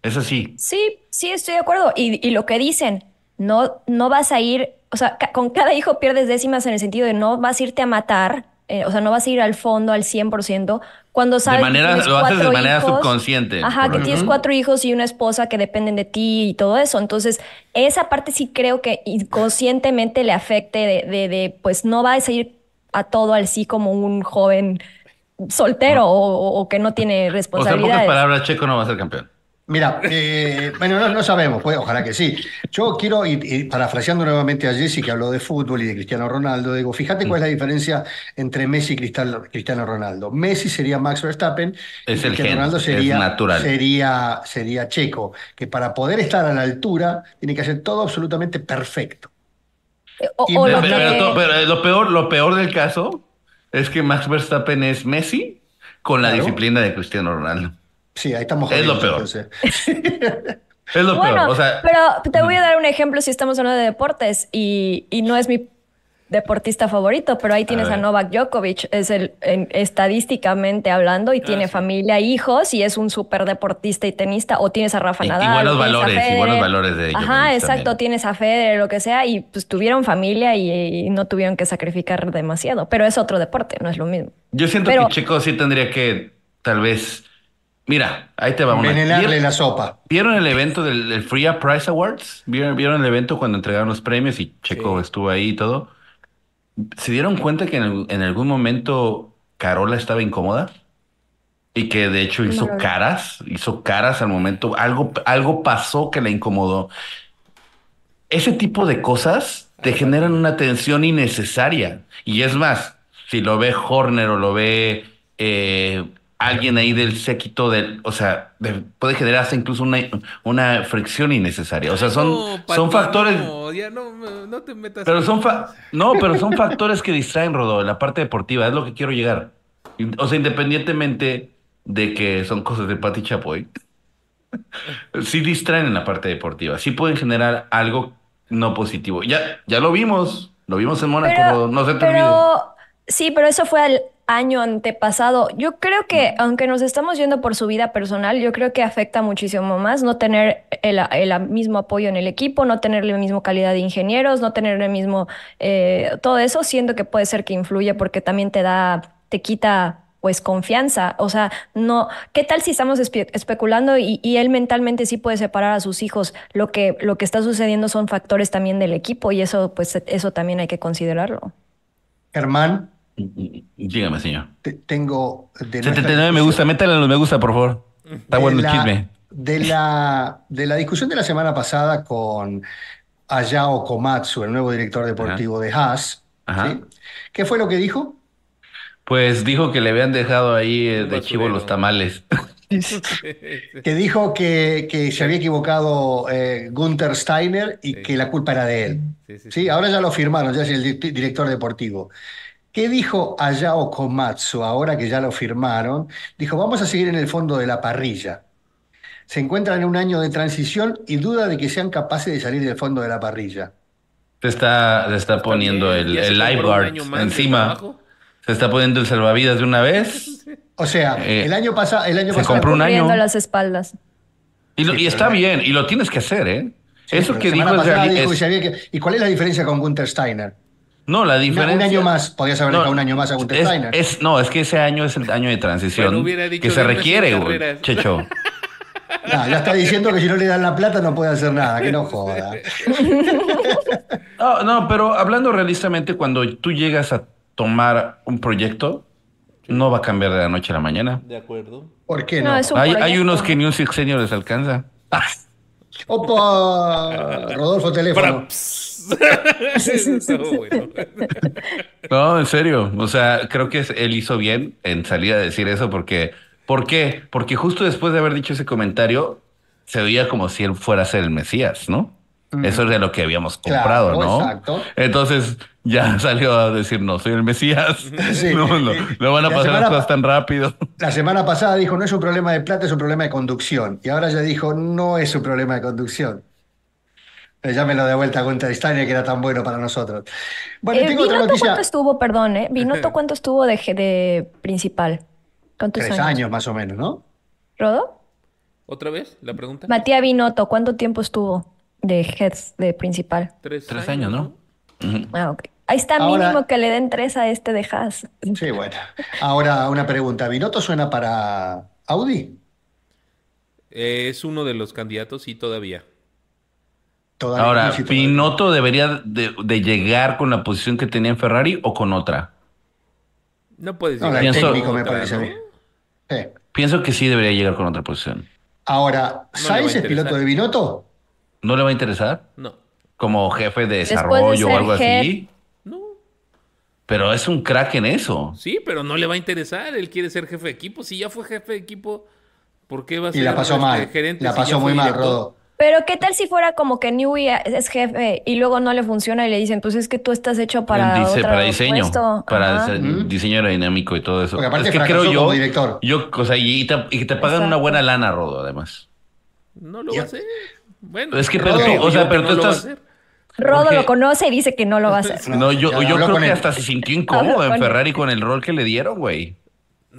Es así. Sí, sí, estoy de acuerdo. Y, y lo que dicen, no, no vas a ir, o sea, ca- con cada hijo pierdes décimas en el sentido de no vas a irte a matar, eh, o sea, no vas a ir al fondo al 100%, cuando sabes que manera- tienes lo haces de cuatro manera hijos. subconsciente, Ajá, que tienes cuatro hijos y una esposa que dependen de ti y todo eso. Entonces, esa parte sí creo que inconscientemente le afecte de, de, de, pues no vas a ir a todo al sí como un joven soltero o, o que no tiene O sea, en pocas responsabilidades. palabras, Checo no va a ser campeón. Mira, eh, bueno, no, no sabemos, pues, ojalá que sí. Yo quiero, y, y parafraseando nuevamente a Jesse, que habló de fútbol y de Cristiano Ronaldo, digo, fíjate cuál es la diferencia entre Messi y Cristiano, Cristiano Ronaldo. Messi sería Max Verstappen y Es el Cristiano gen, Ronaldo sería, natural. sería, sería Checo, que para poder estar a la altura tiene que hacer todo absolutamente perfecto. O, Y o lo Pero, que- pero to- pero lo peor, lo peor del caso es que Max Verstappen es Messi con la Claro. disciplina de Cristiano Ronaldo. Sí, ahí estamos Es lo jodidos, peor. entonces. Es lo Bueno, peor. O sea, pero te voy a dar un ejemplo si estamos hablando de deportes y, y no es mi deportista favorito, pero ahí tienes a. Novak Djokovic, es el en- estadísticamente hablando y tiene Ah, sí. familia, hijos y es un súper deportista y tenista, o tienes a Rafa Y- y Nadal, tienes a valores, y Federer. buenos valores de Djokovic Ajá, exacto, también. tienes a Federer, lo que sea, y pues tuvieron familia y, y no tuvieron que sacrificar demasiado, pero es otro deporte, no es lo mismo. yo siento pero- que Checo sí tendría que, tal vez. Mira, ahí te va una. Envenenarle ¿Vieron, la sopa. vieron el evento del, del Free Up Prize Awards? ¿Vieron, vieron el evento cuando entregaron los premios y Checo Sí. estuvo ahí y todo? ¿Se dieron cuenta que en, el- en algún momento Carola estaba incómoda? Y que de hecho hizo No caras, hizo caras al momento, algo, algo pasó que la incomodó. Ese tipo de cosas te generan una tensión innecesaria. Y es más, si lo ve Horner o lo ve eh, alguien ahí del séquito del, o sea, de- puede generar hasta incluso una, una fricción innecesaria. O sea, son, No, son factores. No, ya no, no te metas. Pero son fa- no, pero son factores que distraen, Rodo, en la parte deportiva, es lo que quiero llegar. O sea, independientemente de que son cosas de Pati Chapoy, sí distraen en la parte deportiva, sí pueden generar algo no positivo. Ya, ya lo vimos, lo vimos en Mónaco, no se te olvide. sí, pero eso fue al año antepasado. Yo creo que, aunque nos estamos yendo por su vida personal, yo creo que afecta muchísimo más no tener el, el mismo apoyo en el equipo, no tener la misma calidad de ingenieros, no tener el mismo eh, todo eso, siento que puede ser que influye porque también te da, te quita pues confianza, o sea, no, ¿qué tal si estamos espe- especulando y, y él mentalmente sí puede separar a sus hijos? Lo que, lo que está sucediendo son factores también del equipo y eso, pues, eso también hay que considerarlo. Germán, Dígame, señor. te- tengo de nuestra 79 me gusta, métale los me gusta, por favor. Está de bueno el la- chisme. De la, de la discusión de la semana pasada con Ayao Komatsu, el nuevo director deportivo de Haas, Ajá. ¿sí? ¿Qué fue lo que dijo? Pues dijo que le habían dejado ahí eh, de chivo los tamales. que dijo que, que se había equivocado eh, Gunther Steiner y Sí. que la culpa era de él. Sí, sí, Sí, sí. ahora ya lo firmaron, ya es el di- director deportivo. ¿Qué dijo Ayao Komatsu ahora que ya lo firmaron? Dijo, vamos a seguir en el fondo de la parrilla. Se encuentran en un año de transición y duda de que sean capaces de salir del fondo de la parrilla. Se está, se está poniendo el, el más de encima. Se está poniendo el salvavidas de una vez. O sea, Eh, el año, pasa- el año se pasado... compró un año. Las espaldas. Y, lo- Sí, y está bien, y lo tienes que hacer, ¿eh? Sí, Eso que dijo es, dijo ¿Y cuál es la diferencia con Gunther Steiner? No, la diferencia... un año más, podías haber No, dejado un año más a Gunther es, Steiner. es- no, es que ese año es el año de transición Bueno, que se requiere, güey. Checho. No, ya está diciendo que si no le dan la plata no puede hacer nada, que no joda. No, no, pero hablando realistamente, cuando tú llegas a tomar un proyecto, no va a cambiar de la noche a la mañana. De acuerdo. ¿Por qué No, no? Hay, hay unos que ni un sexenio les alcanza. Opa, Rodolfo, teléfono. No, en serio. O sea, creo que él hizo bien en salir a decir eso porque... ¿Por qué? Porque justo después de haber dicho ese comentario, se veía como si él fuera a ser el Mesías, ¿no? Eso es de lo que habíamos comprado, Claro, ¿no? exacto. Entonces ya salió a decir, no, soy el Mesías. Sí. No, no, no van a La pasar las cosas tan rápido. La semana pasada dijo no es un problema de plata, es un problema de conducción. Y ahora ya dijo no es un problema de conducción. Eh, Ya me lo de vuelta a Gunther Steiner, que era tan bueno para nosotros. Bueno, Eh, tengo otra ¿Vinoto noticia. cuánto estuvo, perdón, eh? ¿Vinoto cuánto estuvo de, de principal? ¿Cuántos Tres años? años más o menos, ¿no? ¿Rodo? ¿Otra vez la pregunta? Matías Binotto, ¿cuánto tiempo estuvo de head de principal? Tres, Tres años, ¿no? Ah, ok. Ahí está Ahora- mínimo que le den tres a este de Haas. Sí, bueno. Ahora una pregunta. ¿Binotto suena para Audi? Eh, es uno de los candidatos y todavía. Todavía Ahora, no, sí, todavía. ¿Pinotto debería de, de llegar con la posición que tenía en Ferrari o con otra? No puedes No, la llegar de con técnico me parece a ¿no? Sí. Pienso que sí debería llegar con otra posición. Ahora, ¿Sainz es piloto de Binotto? ¿No le va a interesar? No. Como jefe de desarrollo o algo así. No. Pero es un crack en eso. Sí, pero no le va a interesar. Él quiere ser jefe de equipo. Si ya fue jefe de equipo, ¿por qué va a Y ser la pasó este, mal. gerente La pasó muy mal? Rodo. Pero ¿qué tal si fuera como que Newey es jefe y luego no le funciona y le dicen, pues es que tú estás hecho para dice- otro para diseño, puesto"? para dise- diseño aerodinámico y todo eso. Porque aparte es que creo yo, como director. yo, o sea, y te, y te pagan una buena lana, Rodo, además. No lo va a hacer. Bueno, Es que, creo pero tú- o sea, pero tú no lo va a estás- hacer. Rodo Porque- lo conoce y dice que no lo va a hacer. No, yo, ya yo creo que él. hasta se sintió incómodo en. Ferrari con el rol que le dieron, güey.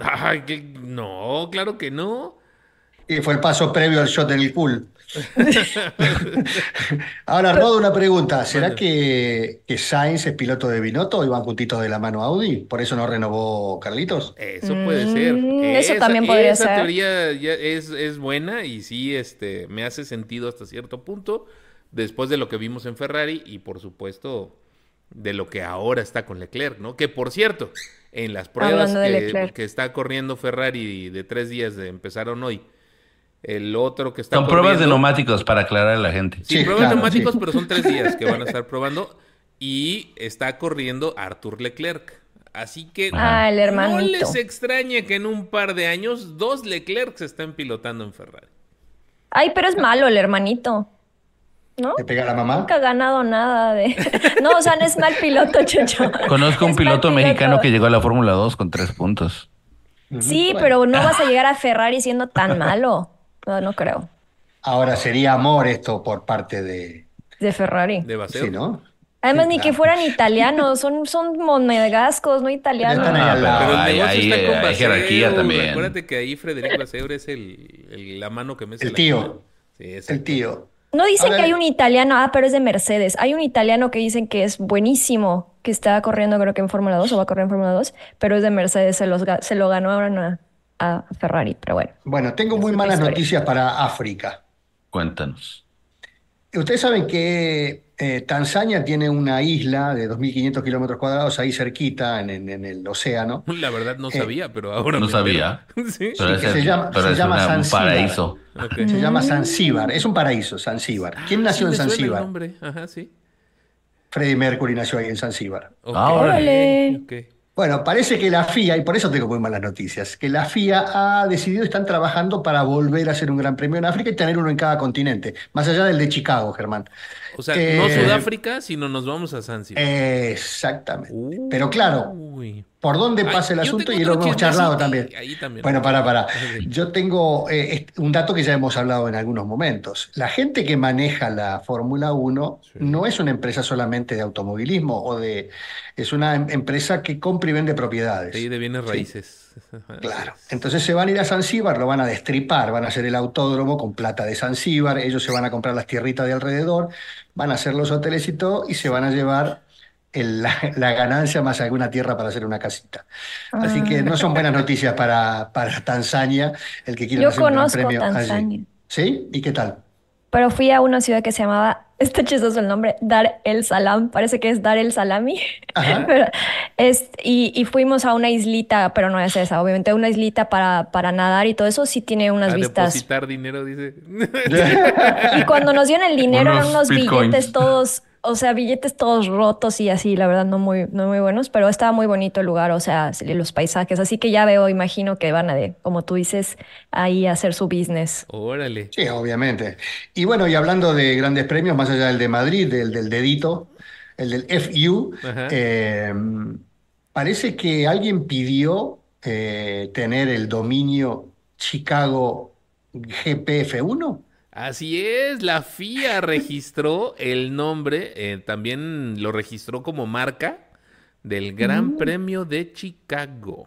Ay, que- no, claro que no. Y fue el paso previo al shot en el pool. Ahora, Rodo, una pregunta. ¿Será que, que Sainz es piloto de Binotto y van juntitos de la mano Audi? ¿Por eso no renovó Carlitos? Eso puede ser. Mm, eso también podría esa ser. teoría ya es, es buena y sí este, me hace sentido hasta cierto punto. Después de lo que vimos en Ferrari y por supuesto de lo que ahora está con Leclerc, ¿no? Que por cierto, en las pruebas que, que está corriendo Ferrari de tres días de empezaron hoy, el otro que está Son pruebas de neumáticos para aclarar a la gente. Sí, Sí, pruebas claro, neumáticos, sí. pero son tres días que van a estar probando. Y está corriendo Arthur Leclerc. Así que Ah, el no les extraña que en un par de años dos Leclerc se estén pilotando en Ferrari. Ay, pero es malo el hermanito. ¿No? ¿Te pega la mamá? Nunca ha ganado nada de... No, o sea, no es mal piloto, Chucho. Conozco un Es piloto piloto. mexicano que llegó a la Fórmula 2 con tres puntos. Sí, Bueno. pero no vas a llegar a Ferrari siendo tan malo. No, no creo. Ahora, sería amor esto por parte de... De Ferrari. De baseo. Sí, ¿no? Además, Sí, ni que fueran italianos, son, son monegascos, no italianos. Ahí. Pero el Hay- negocio hay- está con hay Baseo. jerarquía también. Acuérdate que ahí Frederic Baseure es el, el- la mano que me El tío. Sí, es El tío. No dicen Ahora- que hay un italiano, ah, pero es de Mercedes. Hay un italiano que dicen que es buenísimo, que está corriendo creo que en Fórmula 2 o va a correr en Fórmula 2, pero es de Mercedes, se, los, se lo ganó ahora a, a Ferrari, pero bueno. Bueno, tengo muy malas historia. noticias para África. Cuéntanos. Ustedes saben que eh, Tanzania tiene una isla de 2.500 kilómetros cuadrados ahí cerquita en, en- en el océano. La verdad no Eh, sabía, pero ahora no sabía. sí. Pero que es, se llama- pero se es llama una- un Zanzíbar. paraíso. Ok. Se llama Zanzíbar. Es un paraíso, Zanzíbar. ¿Quién nació Sí en Zanzíbar? nombre. Ajá, sí. Freddie Mercury nació ahí en Zanzíbar. Ok, Ah, órale. Bueno, parece que la FIA, y por eso tengo muy malas noticias, que la FIA ha decidido, están trabajando para volver a hacer un gran premio en África y tener uno en cada continente, más allá del de Chicago, Germán. O sea, Eh, no Sudáfrica, sino nos vamos a Zanzibar. Exactamente. Pero claro, por dónde Ay, pasa el asunto y lo hemos charlado también. ahí también. Bueno, para, para. Yo tengo eh, un dato que ya hemos hablado en algunos momentos. La gente que maneja la Fórmula 1 Sí. no es una empresa solamente de automovilismo o de... Es una em- empresa que compra y vende propiedades. Sí, de bienes Sí. Claro. Entonces se van a ir a Zanzíbar, lo van a destripar, van a hacer el autódromo con plata de Zanzíbar, ellos se van a comprar las tierritas de alrededor, van a hacer los hoteles y todo, y se van a llevar el- la, la ganancia más alguna tierra para hacer una casita. Así que no son buenas noticias para, para Tanzania, el que quiera Yo hacer un gran premio allí. Tanzania. ¿Sí? ¿Y qué tal? Pero fui a una ciudad que se llamaba, está chistoso el nombre, Dar el Salam, parece que es Dar el Salami. Pero es, y, y fuimos a una islita, pero no es esa, obviamente, una islita para, para nadar y todo eso sí tiene unas A vistas. depositar dinero, dice. Y cuando nos dieron el dinero eran Unos unos bitcoins. billetes todos, o sea, billetes todos rotos y así, la verdad, no muy, no muy buenos, pero estaba muy bonito el lugar, o sea, los paisajes. Así que ya veo, imagino que van a, de, como tú dices, ahí a hacer su business. Órale. Sí, obviamente. Y bueno, y hablando de grandes premios, más allá del de Madrid, del, del dedito, el del FU, eh, parece que alguien pidió eh, tener el dominio Chicago GPF1. Así es, la FIA registró el nombre, eh, también lo registró como marca del Gran Premio de Chicago.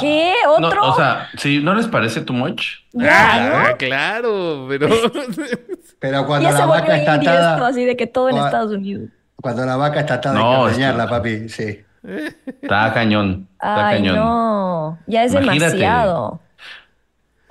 ¿Qué? No, ¿Otro? o sea, si no les parece too much. Ya, Ah, ¿no? claro, pero Pero cuando Ya la vaca está indie esto, atada, así de que todo en Estados Unidos. cuando la vaca está atada hay No, que ordeñarla, que- papi, sí. Está cañón. Está Ay, cañón. no, ya es Imagínate. demasiado.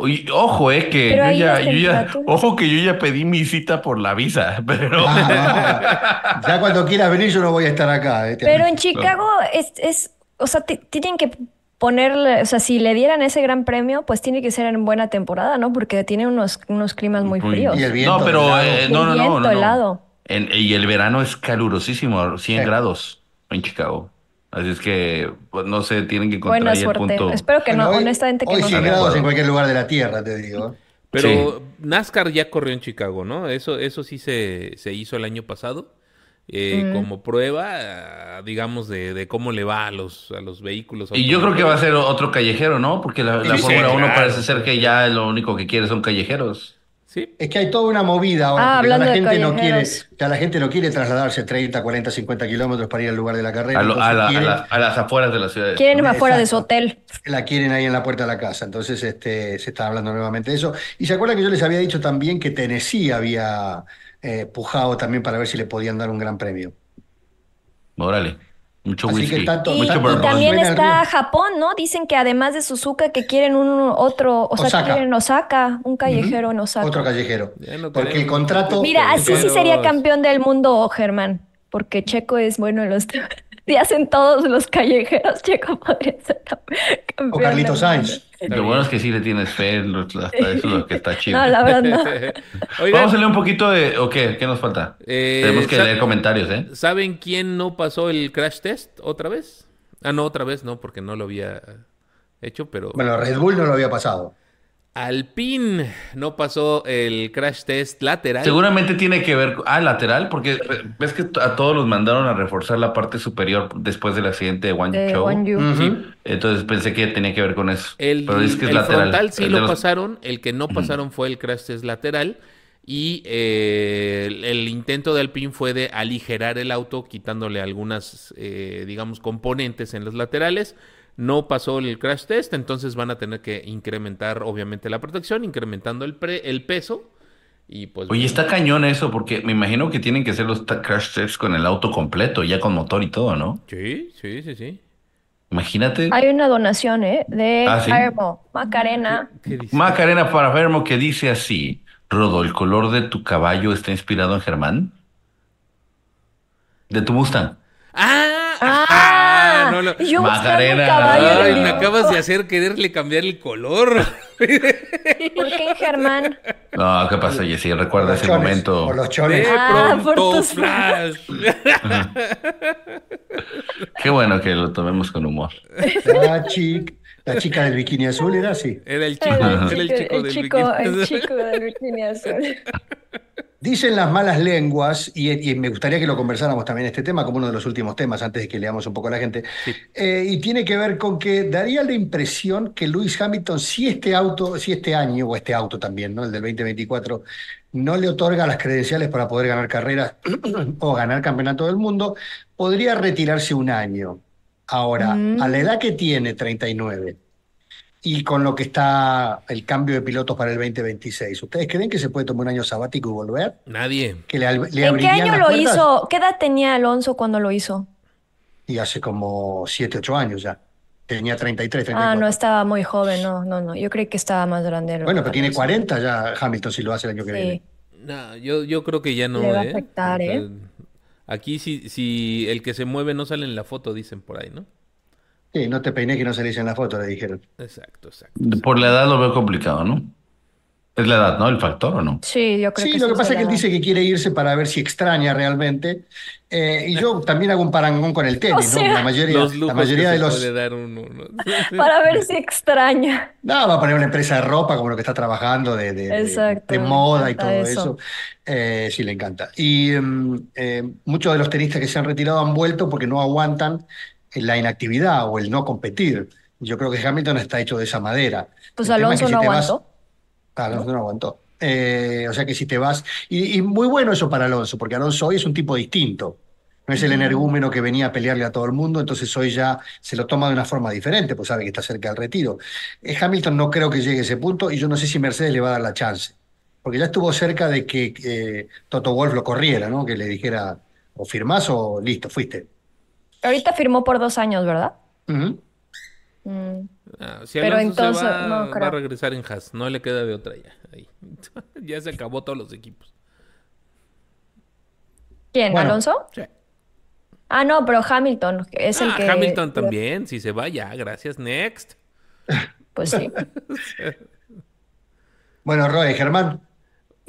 Oye, ojo, eh, que yo ya, yo ojo que yo ya pedí mi cita por la visa, pero Ah, ya cuando quieras venir yo no voy a estar acá. eh, Pero en Chicago es, es, o sea, ti- tienen que ponerle, o sea, si le dieran ese gran premio, pues tiene que ser en buena temporada, ¿no? Porque tiene unos, unos climas muy fríos. Y el viento no, pero helado. eh, Y no, el no, no, no, no. helado. En- y el verano es calurosísimo, 100 Sí. grados en Chicago. Así es que, pues, no sé, tienen que encontrar Buena ahí el suerte. punto. Espero que Bueno, no, hoy- honestamente que hoy no 100 sea. de grados acuerdo. en cualquier lugar de la Tierra, te digo. Pero NASCAR ya corrió en Chicago, ¿no? Eso, eso sí se, se hizo el año pasado. eh, Mm. como prueba, ah, digamos, de, de cómo le va a los, a los vehículos. Y yo creo que va a ser otro callejero, ¿no? Porque la, la Sí, Fórmula 1 claro. parece ser que ya lo único que quiere son callejeros. Sí. Es que hay toda una movida ahora, Ah, porque la de gente no quiere, ya la gente no quiere trasladarse 30, 40, 50 kilómetros para ir al lugar de la carrera. A, lo- a entonces la- a las- a las afueras de la ciudad. Quieren irme afuera de su hotel. la quieren ahí en la puerta de la casa. Entonces este, se está hablando nuevamente de eso. Y se acuerdan que yo les había dicho también que Tennessee había eh, pujado también para ver si le podían dar un gran premio. Órale, mucho Así whisky, que tanto- Y, también está. Japón, ¿no? Dicen que además de Suzuka que quieren un otro, o sea, Osaka. quieren Osaka, un callejero en Osaka. Otro callejero. No Porque el contrato. Mira, así sí sería campeón del mundo, Germán, porque Checo es bueno en los y hacen todos los callejeros, Checo podría ser cam- campeón O mundo. Sainz. Lo bueno es que sí le tienes fe, hasta eso es lo que está chido. No, la verdad no. Oigan, Vamos a leer un poquito de... ¿O qué? ¿Qué nos falta? Eh, Tenemos que leer comentarios, ¿eh? ¿saben quién no pasó el crash test otra vez? Ah, no, otra vez no, porque no lo había hecho, pero Bueno, Red Bull no lo había pasado. Alpine no pasó el crash test lateral. Seguramente tiene que ver... Ah, lateral, porque ves que a todos los mandaron a reforzar la parte superior después del accidente de Wang De Chou. Wang Yu. Ujú. Entonces pensé que tenía que ver con eso. El, Pero es que es el lateral. frontal sí El lo los- pasaron, el que no pasaron fue el crash test lateral y eh, el, el intento de Alpine fue de aligerar el auto quitándole algunas, eh, digamos, componentes en los laterales. No pasó el crash test, entonces van a tener que incrementar obviamente la protección, incrementando el, pre- el peso y pues... Oye, bueno, está cañón eso, porque me imagino que tienen que hacer los crash tests con el auto completo, ya con motor y todo, ¿no? Sí, sí, sí, sí. Imagínate. Hay una donación, ¿eh? De Ah, ¿sí? Hermo, Macarena. Macarena para Fermo que dice así, Rodo, ¿el color de tu caballo está inspirado en Germán? De tu Mustang. ¡Ah! Ah. No, no, yo un caballo Ay, me dibujo. acabas de hacer quererle cambiar el color. ¿Por qué, Germán? No, ¿qué pasó, Jessy? Recuerda ese chones, momento. Por los De chones. Ah, por pronto, flash. Qué bueno que lo tomemos con humor. La chica, la chica del bikini azul era así. Era el chico, El era el chico el del chico, bikini. el chico del bikini azul. Dicen las malas lenguas, y, y me gustaría que lo conversáramos también este tema como uno de los últimos temas antes de que leamos un poco a la gente, eh, y tiene que ver con que daría la impresión que Lewis Hamilton, si este auto, si este año, o este auto también, ¿no? el del 2024, no le otorga las credenciales para poder ganar carreras o ganar campeonato del mundo, podría retirarse un año. Ahora, Mm. a la edad que tiene, 39, y con lo que está el cambio de pilotos para el 2026, ¿ustedes creen que se puede tomar un año sabático y volver? Nadie. que le, al- le ¿En qué año lo puertas. hizo? ¿Qué edad tenía Alonso cuando lo hizo? Y hace como 7, 8 años ya. Tenía 33, Ah, 34. no, estaba muy joven, no, no, no. Yo creí que estaba más grande. Bueno, pero tiene Alonso. 40 ya Hamilton si lo hace el año que Sí. viene. No, yo, yo creo que ya no, Le va a ¿eh? afectar, ¿eh? Aquí si, si el que se mueve no sale en la foto, dicen por ahí, ¿no? Sí, no te peiné que no salís en la foto, le dijeron. Exacto, exacto. Por la edad lo veo complicado, ¿no? Es la edad, ¿no? El factor, ¿o no? Sí, yo creo Sí, que lo que pasa es que él dice que quiere irse para ver si extraña realmente. Eh, y yo también hago un parangón con el tenis, O ¿no? sea, La mayoría, Los la mayoría que de los... Para ver si extraña. No, va a poner una empresa de ropa como lo que está trabajando, de, de- Exacto, moda y todo eso. eso. Eh, sí, le encanta. Y mm, eh, muchos de los tenistas que se han retirado han vuelto porque no aguantan la inactividad o el no competir. Yo creo que Hamilton está hecho de esa madera. Pues El tema es Alonso no aguantó. Alonso no aguantó. Eh, o sea que si te vas. Y, y muy bueno eso para Alonso, porque Alonso hoy es un tipo distinto. No es el energúmeno que venía a pelearle a todo el mundo, entonces hoy ya se lo toma de una forma diferente, pues sabe que está cerca del retiro. Eh, Hamilton no creo que llegue a ese punto y yo no sé si Mercedes le va a dar la chance, porque ya estuvo cerca de que eh, Toto Wolff lo corriera, ¿no? Que le dijera o firmás o listo, fuiste. Ahorita firmó por dos años, ¿verdad? Mm. Ah, si Pero entonces, va, no va creo. a regresar en Haas, no le queda de otra ya. ahí. ya se acabó todos los equipos. ¿Quién? Bueno. ¿Alonso? Sí. Ah, no, pero Hamilton es el Ah, que. Hamilton también, si se va ya, gracias, next. Pues sí. Bueno, Roy, Germán,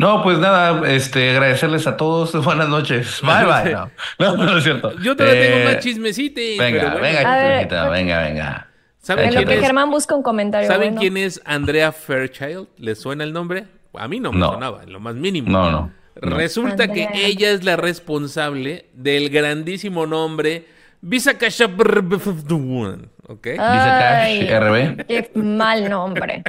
No, pues nada, este, agradecerles a todos. Buenas noches. Bye, bye. No, no, no es cierto. Yo todavía tengo Eh, más chismecitos. Venga, bueno. venga, ver, chiquita, venga, venga. ¿Saben En lo quién que es? Germán busca un comentario. ¿Saben bueno. quién es Andrea Fairchild? ¿Les suena el nombre? A mí no me No. sonaba, en lo más mínimo. No, no. no. Resulta que ella es la responsable del grandísimo nombre Visa Cash ¿ok? Dice Cash, RB. Qué mal nombre.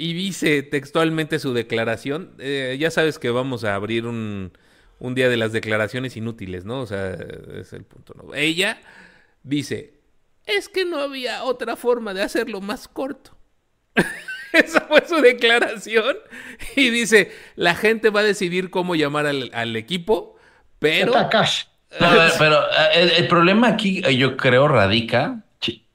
Y dice textualmente su declaración. eh, ya sabes que vamos a abrir un, un día de las declaraciones inútiles, ¿no? O sea, es el punto. ¿no? Ella dice, es que no había otra forma de hacerlo más corto. Esa fue su declaración. Y dice, la gente va a decidir cómo llamar al, al equipo, pero... pero eh, el, el problema aquí, eh, yo creo, radica,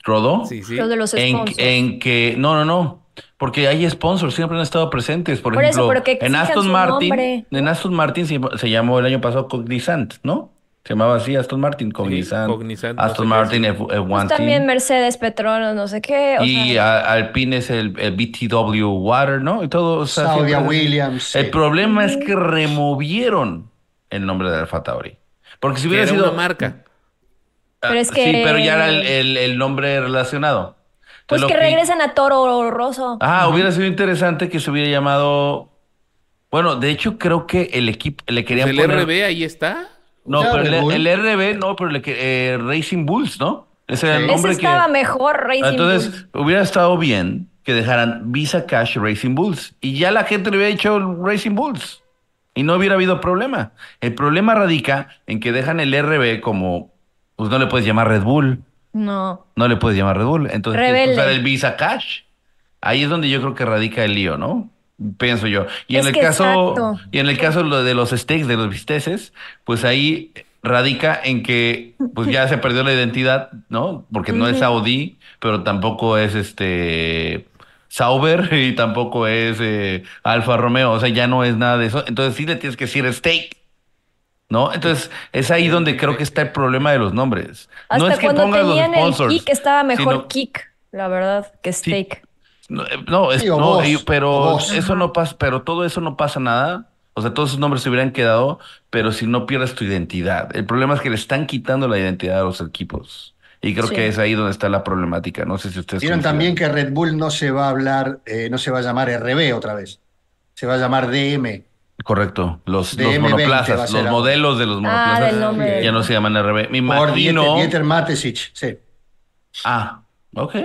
Rodo, Sí, sí. En, en que, no, no, no, porque hay sponsors, siempre han estado presentes. Por, ejemplo, en Aston Martin, nombre. en Aston Martin se, se llamó el año pasado Cognizant, ¿no? Se llamaba así Aston Martin, Cognizant. Cognizant, no Aston sé Martin. F, F1 Pues también Team. Mercedes, Petróleo, no sé qué. O Y sea, a- Alpine es el, el BTW Water, ¿no? Y todo. o sea, Saudia Williams. sí. El problema es que removieron el nombre de Alfa Tauri. Porque si hubiera era sido. una marca. Ah, Pero es Sí, que- pero ya era el, el- el nombre relacionado. Pues que regresen a Toro Rosso. Ah, hubiera sido interesante que se hubiera llamado. Bueno, de hecho, creo que el equipo le querían Pues el poner. RB ahí está. No, Ya, pero el, RB, no, pero le que- eh, Racing Bulls, ¿no? Ese era el. Ese que. estaba mejor, Racing Entonces, hubiera estado bien que dejaran Visa Cash Racing Bulls. Y ya la gente le hubiera dicho Racing Bulls. Y no hubiera habido problema. El problema radica en que dejan el RB como. Pues no le puedes llamar Red Bull. No. No le puedes llamar Red Bull. Entonces, tienes que Rebelde. usar el Visa Cash. Ahí es donde yo creo que radica el lío, ¿no? Pienso yo. Y en el caso, exacto. y en el caso de los steaks, de los bisteces, pues ahí radica en que pues ya se perdió la identidad, ¿no? Porque no es Audi, pero tampoco es este Sauber y tampoco es eh, Alfa Romeo, o sea, ya no es nada de eso. Entonces sí le tienes que decir steak. ¿No? Entonces, es ahí donde creo que está el problema de los nombres. No Hasta es que cuando pongas los tenían el kick estaba mejor sino- kick, la verdad, que steak. No, eh, no, es- Sí, no, vos, pero eso no pasa, pero todo eso no pasa nada. O sea, todos esos nombres se hubieran quedado, pero si no pierdes tu identidad. El problema es que le están quitando la identidad a los equipos. Y creo Sí. que es ahí donde está la problemática. No sé si ustedes Vieron también que Red Bull no se va a hablar, eh, no se va a llamar RB otra vez. Se va a llamar DM. Correcto. Los, De los M20 va a monoplazas, los ahora. modelos de los Ah, monoplazas ya no se llaman RB. Me Por imagino. Dieter Matesic. Sí. Ah, ok.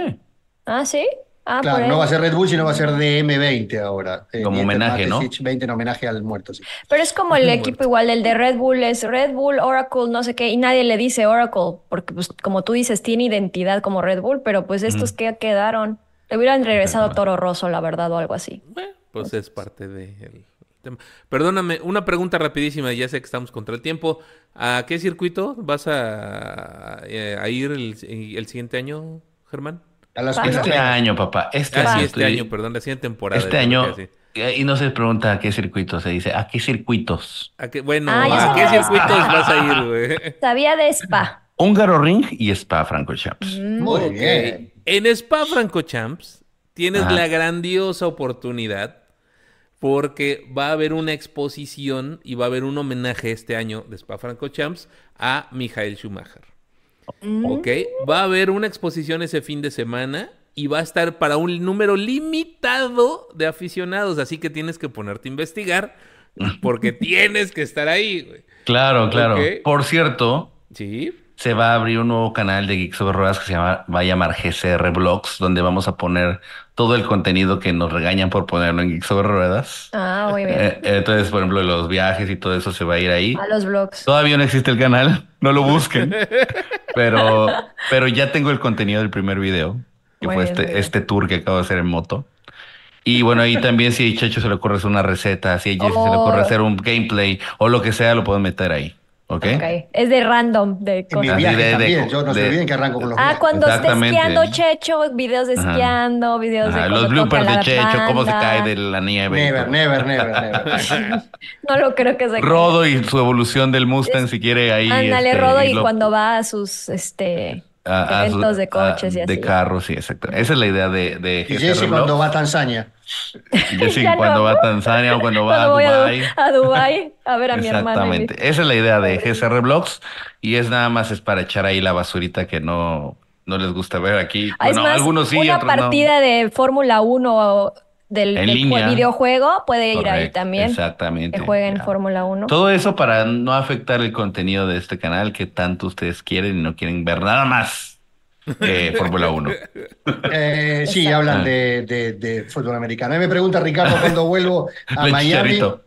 Ah, ¿sí? Ah, Claro, no va a ser Red Bull, sino va a ser DM20 ahora. Eh, Como homenaje, ¿no? Matesic 20 en homenaje al muerto, sí. Pero es como el equipo igual, el de Red Bull es Red Bull, Oracle, no sé qué, y nadie le dice Oracle, porque pues como tú dices, tiene identidad como Red Bull, pero pues estos que quedaron, le hubieran regresado Toro Rosso, la verdad, o algo así. Bueno, pues es parte del tema. Perdóname, una pregunta rapidísima, ya sé que estamos contra el tiempo. ¿A qué circuito vas a, eh, a ir el, el siguiente año, Germán? A las. Este año, papá. Este Ah, sí, este año, perdón, la siguiente temporada. Este año. eh, Y no se pregunta a qué circuito se dice, ¿a qué circuitos? ¿A qué, bueno, Ah, ¿a qué circuitos vas a ir, güey? Sabía de Spa. Húngaro Ring y Spa Francorchamps. Muy Ok. bien. En Spa Francorchamps tienes Ajá. la grandiosa oportunidad porque va a haber una exposición y va a haber un homenaje este año de Spa Francorchamps a Michael Schumacher. Ok, va a haber una exposición ese fin de semana y va a estar para un número limitado de aficionados, así que tienes que ponerte a investigar porque tienes que estar ahí. güey. Claro, claro. Por cierto, Sí. Se va a abrir un nuevo canal de Geeks sobre Ruedas que se llama, va a llamar GCR Blogs, donde vamos a poner todo el contenido que nos regañan por ponerlo en Geeks sobre Ruedas. Ah, muy bien. Eh, entonces, por ejemplo, los viajes y todo eso se va a ir ahí. A los vlogs. Todavía no existe el canal, no lo busquen. pero, pero ya tengo el contenido del primer video, que Muy fue bien, este, este tour que acabo de hacer en moto. Y bueno, ahí también si a Checho se le ocurre hacer una receta, si a Jesse se le ocurre Oh. hacer un gameplay o lo que sea, lo pueden meter ahí. ¿Ok? Ok. Es de random, de En mi cosas. Así viaje de- de- también. Yo no de- olviden que arranco con los Ah, viajes. cuando esté esquiando Checho, videos de Ajá. esquiando, videos Ajá, de los bloopers de Checho, cómo se cae de la nieve. Never, never, never, never. No lo creo que se Rodo y su evolución del Mustang, si quiere ahí. Ándale, este, Rodo, y cuando va a sus este a- a su- eventos de a- coches y así. De carros, sí, exacto. Esa es la idea de, de Y Jesse cuando va a Tanzania. Jesse Ya cuando no. va a Tanzania o cuando va Cuando a voy a, Dubái. Du- a Dubái a ver a mi hermana. mi- Exactamente. Esa es la idea de GCR Blogs y es nada más es para echar ahí la basurita que no, no les gusta ver aquí. Ah, es Bueno, más, algunos sí, una otros no. partida de Fórmula 1 del, línea. videojuego puede ir ahí también. Exactamente. Que jueguen ya. Fórmula 1. Todo eso para no afectar el contenido de este canal que tanto ustedes quieren y no quieren ver nada más Fórmula 1. Eh, sí, hablan de, de- de fútbol americano. A mí me pregunta Ricardo cuando vuelvo a De Miami. Chicharito.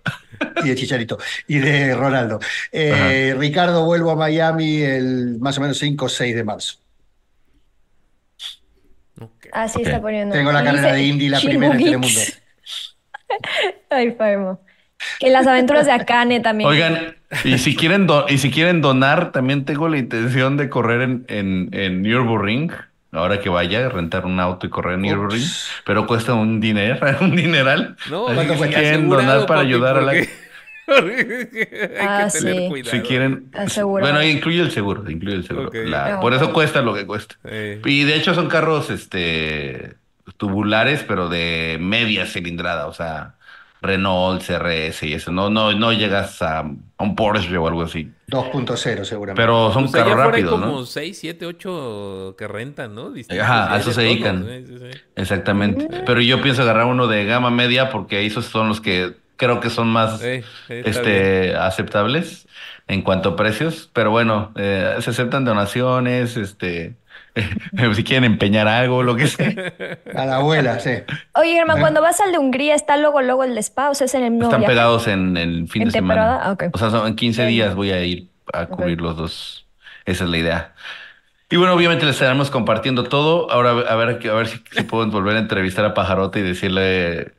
Y de Chicharito. Y de Ronaldo. Eh, Ricardo, vuelvo a Miami el más o menos 5 o 6 de marzo. Así está poniendo. Tengo la carrera dice de Indy, la primera en. Telemundo. Ay, Fermo. Que las aventuras de Akane también. Oigan, y si quieren y si quieren donar, también tengo la intención de correr en, en, en Nürburgring. Ahora que vaya, rentar un auto y correr en Nürburgring, pero cuesta un dinero, un dineral. No, Así ¿cuánto que quieren donar para papi, ayudar a la... Hay Ah, que tener sí. cuidado. Si quieren... Asegurado. Bueno, incluye el seguro, incluye el seguro. La- Ah, por eso cuesta lo que cuesta. Eh, Y de hecho son carros este tubulares, pero de media cilindrada, o sea, Renault, CRS y eso. No, no, no llegas a, a un Porsche o algo así. 2.0 seguramente. Pero son pues allá carros rápidos, como ¿no? 6, 7, 8 que rentan, ¿no? Distintos, Ajá, a eso se dedican. sí, sí, sí. Exactamente. Pero yo pienso agarrar uno de gama media porque esos son los que creo que son más este aceptables en cuanto a precios. Pero bueno, eh, se aceptan donaciones, este, si quieren empeñar algo, lo que sea. A la abuela, sí. Oye, Germán, cuando vas al de Hungría, ¿está luego, luego el Spa? ¿O sea, es en el mismo Están viaje? pegados en el fin ¿En de semana. temporada? Ah, ok. O sea, son, en 15 Ok. días voy a ir a cubrir los dos. Esa es la idea. Y bueno, obviamente les estaremos compartiendo todo. Ahora a ver, a ver si, si puedo volver a entrevistar a Pajarote y decirle,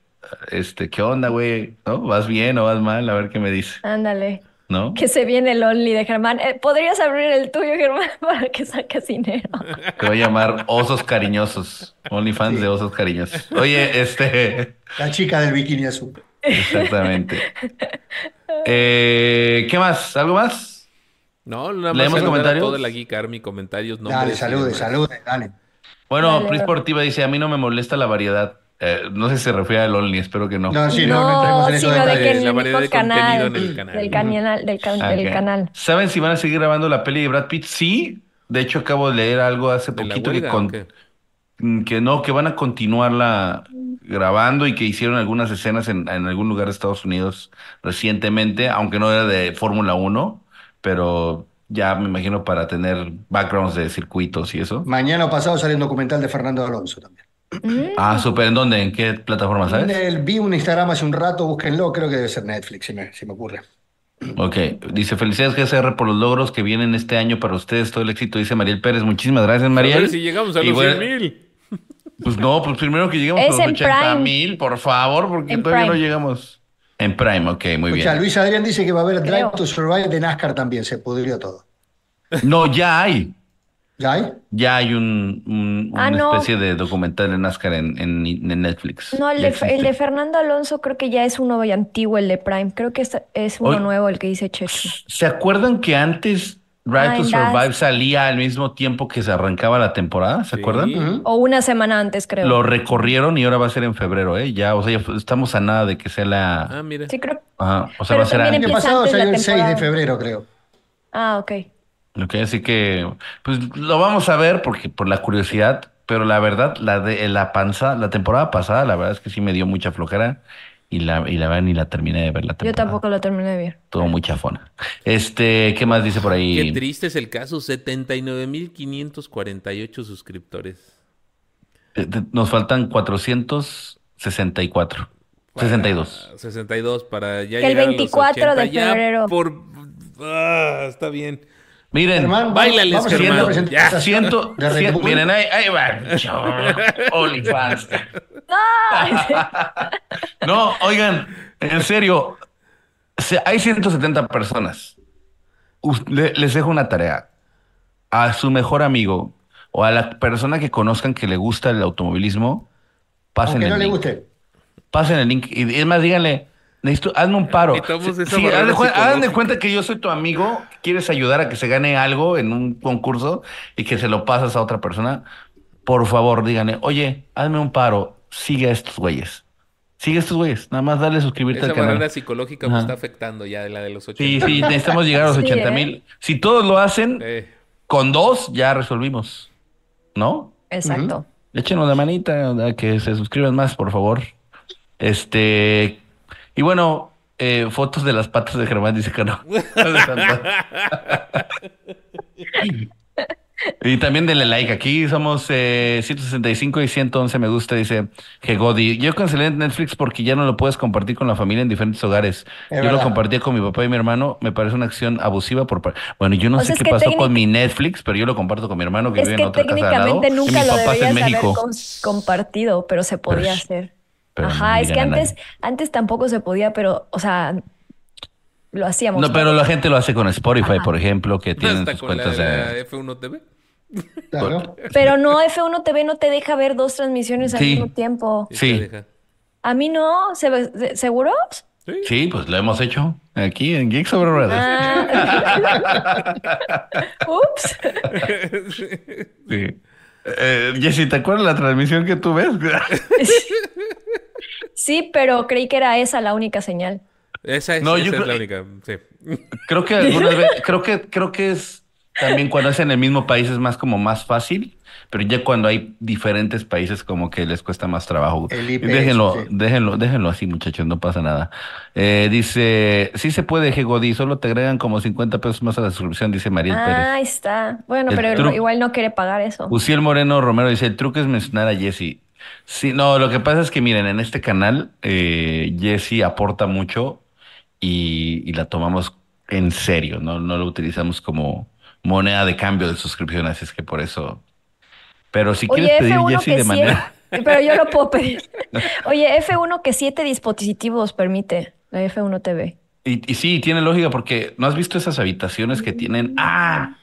este, ¿qué onda, güey? ¿No? ¿Vas bien o vas mal? A ver qué me dice, Ándale. ¿no? Que se viene el Only de Germán. Eh, ¿podrías abrir el tuyo, Germán, para que saques dinero? Te voy a llamar Osos Cariñosos. OnlyFans de Osos Cariñosos. Oye, este, La chica del bikini azul. Exactamente. Eh, ¿qué más? ¿Algo más? No, nada más ¿Leemos comentarios? toda la Geek Army, comentarios, nombres. Dale, salude, demás. salude, dale. Bueno, Pris va. Sportiva dice, a mí no me molesta la variedad. Eh, no sé si se refiere al Only, espero que no. No, sí, no, no sino de que La el variedad contenido canal, en el canal. del canal, del, can- del ok. canal. ¿Saben si van a seguir grabando la peli de Brad Pitt? Sí. De hecho, acabo de leer algo hace ¿De la poquito que, con- mm, que no, que van a continuarla grabando y que hicieron algunas escenas en, en algún lugar de Estados Unidos recientemente, aunque no era de Fórmula 1, pero ya me imagino para tener backgrounds de circuitos y eso. Mañana o pasado sale un documental de Fernando Alonso también. Mm. Ah, súper. ¿En dónde? ¿En qué plataforma, sabes? El- vi un Instagram hace un rato, búsquenlo, creo que debe ser Netflix, si me, si me ocurre. Ok, dice felicidades GSR por los logros que vienen este año para ustedes, todo el éxito, dice Mariel Pérez. Muchísimas gracias, A Mariel. ver si llegamos a los bueno, 100 mil. Pues no, pues primero que lleguemos Es a los en 80 Prime. mil, por favor, porque En todavía no llegamos. En Prime, ok, muy Escucha, bien. Luis Adrián dice que va a haber Drive Creo. to Survive de NASCAR también, se pudrió todo. No, ya hay. ¿Ya hay? Ya hay un, un- Ah, una no. especie de documental de NASCAR en, en, en Netflix. No, el de, el de. Fernando Alonso creo que ya es uno antiguo, el de Prime. Creo que es, es uno nuevo el que dice Checho. ¿Se acuerdan que antes Drive Ah, to Survive las- salía al mismo tiempo que se arrancaba la temporada? ¿Se Sí. acuerdan? O una semana antes, creo. Lo recorrieron y ahora va a ser en febrero, ¿eh? Ya, o sea, ya estamos a nada de que sea la... Ah, mira. Sí, creo. Ajá, o sea, Pero va a ser El año pasado salió el 6 de febrero, creo. Ah, ok. Ok, así que, pues lo vamos a ver porque por la curiosidad, pero la verdad, la de la panza, la temporada pasada, la verdad es que sí me dio mucha flojera y la, y la verdad ni la terminé de ver la Yo temporada. tampoco lo terminé de ver. Todo muy chafona. Este, ¿qué más dice por Qué ahí? triste es el caso. 79.548 suscriptores. Eh, Nos faltan 464. 62. Ah, 62 para ya Que el llegar a los 24 de 80, ya febrero. por... Ah, está bien. Miren, Germán, hacer Germán. de cien- Bull. miren, ahí, ahí va. OnlyFans. No, oigan, en serio, se- hay 170 personas. Le- les dejo una tarea. A su mejor amigo o a la persona que conozcan que le gusta el automovilismo, pasen Aunque el no le link. guste. Pasen el link. Y es más, díganle, necesito, hazme un paro. Esa Sí, barrera haz de cuenta que yo soy tu amigo, quieres ayudar a que se gane algo en un concurso y que se lo pasas a otra persona. Por favor, díganle, oye, hazme un paro, sigue a estos güeyes. Sigue a estos güeyes. Nada más dale suscribirte Esa al canal. barrera psicológica me está afectando ya, la de los 80. Sí, sí, necesitamos llegar a los Sí, 80 ¿eh? mil. Si todos lo hacen, Eh, con dos ya resolvimos. ¿No? Exacto. Échenos la manita, a que se suscriban más, por favor. Este. Y bueno, eh, fotos de las patas de Germán, dice que no. y también denle like. Aquí somos eh, 165 y 111 me gusta, dice Gegodi. Yo cancelé Netflix porque ya no lo puedes compartir con la familia en diferentes hogares. Es yo lo compartía con mi papá y mi hermano. Me parece una acción abusiva por par- Bueno, yo no O sé qué pasó con mi Netflix, pero yo lo comparto con mi hermano que Es vive en otra casa de lado. y nunca mi lo en México. compartido, pero se podía Pero- hacer. Pero Ajá, es que antes, antes tampoco se podía, pero, o sea, lo hacíamos. No, pero la gente lo hace con Spotify, Ajá. por ejemplo, que tienen sus la, cuentas la de... F1 TV. Claro. Pero no, F1 TV no te deja ver dos transmisiones al mismo tiempo. Sí. A mí no, ¿se-. Sí. Sí, pues lo hemos hecho aquí en Geeks Over Brothers. Ah. Ups. Sí. Eh, Jessy, ¿te acuerdas la transmisión que tú ves? Sí, pero creí que era esa la única señal. Esa es, No, esa yo es creo- la única. Sí. creo que algunas veces, creo que, creo que es también cuando es en el mismo país es más como más fácil, pero ya cuando hay diferentes países como que les cuesta más trabajo. IPS, déjenlo, sí. déjenlo, déjenlo así, muchachos, no pasa nada. Eh, dice, sí se puede, Gegodi, solo te agregan como 50 pesos más a la suscripción, dice Mariel Pérez. Ah, ahí está. Bueno, El pero igual no quiere pagar eso. Uciel Moreno Romero dice, el truco es mencionar a Jesse. Sí, no, lo que pasa es que miren, en este canal eh, Jesse aporta mucho y, y la tomamos en serio, ¿no? No lo utilizamos como moneda de cambio de suscripción, así es que por eso. Pero si Oye, quieres pedir F1 Jesse que de manera... Pero yo lo puedo pedir. Oye, F1 que siete dispositivos permite la F1 TV. Y, y sí, tiene lógica porque ¿no has visto esas habitaciones que tienen? ¡Ah!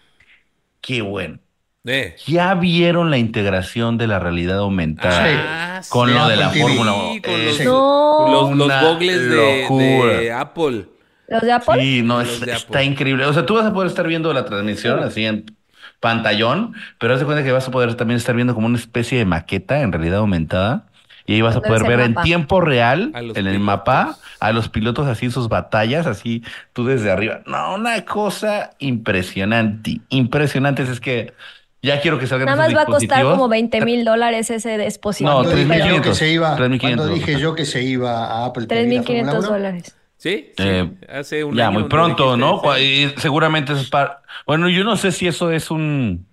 ¡Qué bueno! Eh. ¿Ya vieron la integración de la realidad aumentada Ah, con sí, lo de la TV. Fórmula Sí, 1? con Eh, los, sí. No. los, los Una gogles de, Apple. ¿Los de Apple? Sí, no, es- de está Apple. increíble. O sea, tú vas a poder estar viendo la transmisión así en pantallón, pero haz de cuenta que vas a poder también estar viendo como una especie de maqueta en realidad aumentada. Y ahí vas a poder ver en tiempo real, en el pilotos. mapa, a los pilotos así sus batallas, así tú desde arriba. No, una cosa impresionante, impresionante. Es que ya quiero que salgan Nada más va a costar como 20 mil dólares ese dispositivo. No, Cuando dije yo 3.500, que se iba, 3.500. cuando dije yo que se iba a Apple TV, la Fórmula 3.500 1, dólares. Sí, sí. Eh, hace un Ya, año muy pronto, ¿no? y seguramente eso es para... Bueno, yo no sé si eso es un...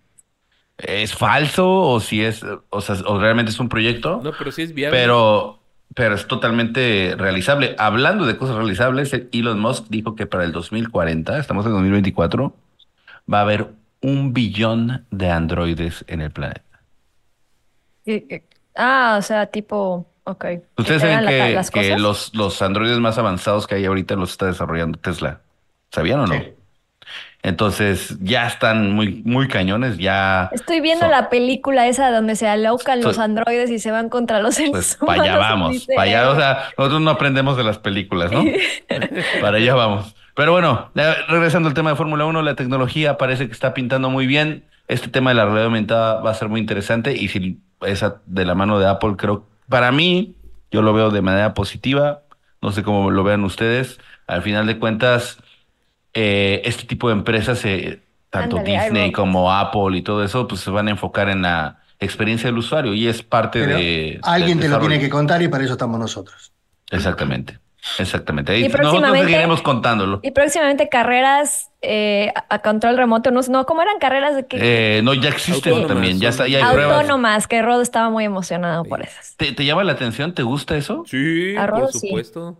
¿Es falso o si es... O sea, o realmente es un proyecto? No, pero sí es viable. pero, pero es totalmente realizable. Hablando de cosas realizables, Elon Musk dijo que para el 2040, estamos en 2024, va a haber un billón de androides en el planeta. Y- y- Ah, o sea, tipo, ok. Ustedes ¿Que te saben la- que, los, los androides más avanzados que hay ahorita los está desarrollando Tesla. ¿Sabían o no? Sí. Entonces ya están muy, muy cañones, ya. Estoy viendo son- la película esa donde se alocan los androides y se van contra los seres Pues para allá vamos, para allá, o sea, nosotros no aprendemos de las películas, ¿no? para allá vamos. Pero bueno, regresando al tema de Fórmula 1, la tecnología parece que está pintando muy bien. Este tema de la realidad aumentada va a ser muy interesante y si esa de la mano de Apple, creo, para mí, yo lo veo de manera positiva. No sé cómo lo vean ustedes. Al final de cuentas, eh, este tipo de empresas, eh, tanto Disney como Apple y todo eso, pues se van a enfocar en la experiencia del usuario y es parte Pero de... alguien del te lo tiene que contar y para eso estamos nosotros. Exactamente, exactamente. Y Ahí nosotros próximamente- seguiremos contándolo. Y próximamente carreras eh, a control remoto, no, no, ¿cómo eran carreras de que Eh, no, ya existen Autónomas, también, ya está, ya hay pruebas. autónomas? Que Rod estaba muy emocionado por esas. ¿Te, te llama la atención? ¿Te gusta eso? Sí, por sí. supuesto.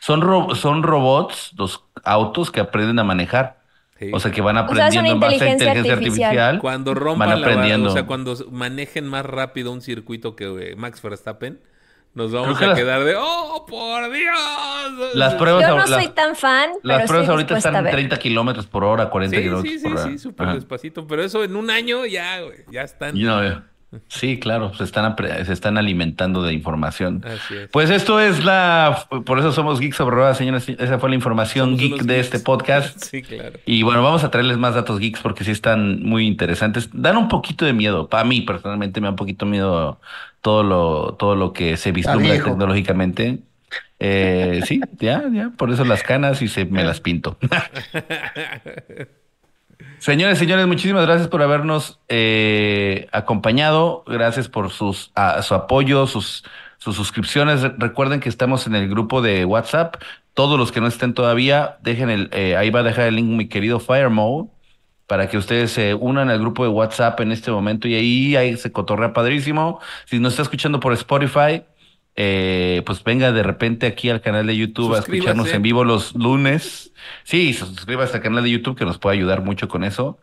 Son, ro- son robots, los autos que aprenden a manejar. Sí. O sea, que van aprendiendo en base a inteligencia artificial. artificial. Cuando van rompan la barra, aprendiendo. o sea, cuando manejen más rápido un circuito que eh, Max Verstappen, nos vamos Creo que a las- quedar de ¡Oh, por Dios! Las pruebas, Yo no las- soy tan fan, las pero pruebas ahorita están en ver. 30 kilómetros por hora, 40 Sí, kilómetros sí, sí, por hora. sí, súper Ajá. despacito. Pero eso en un año ya, güey, ya están. Y no, eh, sí, claro, se están, apre- se están alimentando de información. Así es. Pues esto es la, por eso somos Geeks sobre Ruedas, señores. Esa fue la información Somos geek de geeks. este podcast. Sí, claro. Y bueno, vamos a traerles más datos geeks porque sí están muy interesantes. Dan un poquito de miedo. Para mí, personalmente, me da un poquito miedo todo lo, todo lo que se vislumbra tecnológicamente. Eh, sí, ya, ya, por eso las canas y se me las pinto. Señores, señores, muchísimas gracias por habernos eh, acompañado. Gracias por sus, a- su apoyo, sus, sus suscripciones. Re- Recuerden que estamos en el grupo de WhatsApp. Todos los que no estén todavía, dejen el, eh, ahí va a dejar el link mi querido Fire Mode para que ustedes se unan al grupo de WhatsApp en este momento y ahí, ahí se cotorrea padrísimo. Si nos está escuchando por Spotify, eh, pues venga de repente aquí al canal de YouTube a escucharnos en vivo los lunes. Sí, suscríbase al canal de YouTube que nos puede ayudar mucho con eso.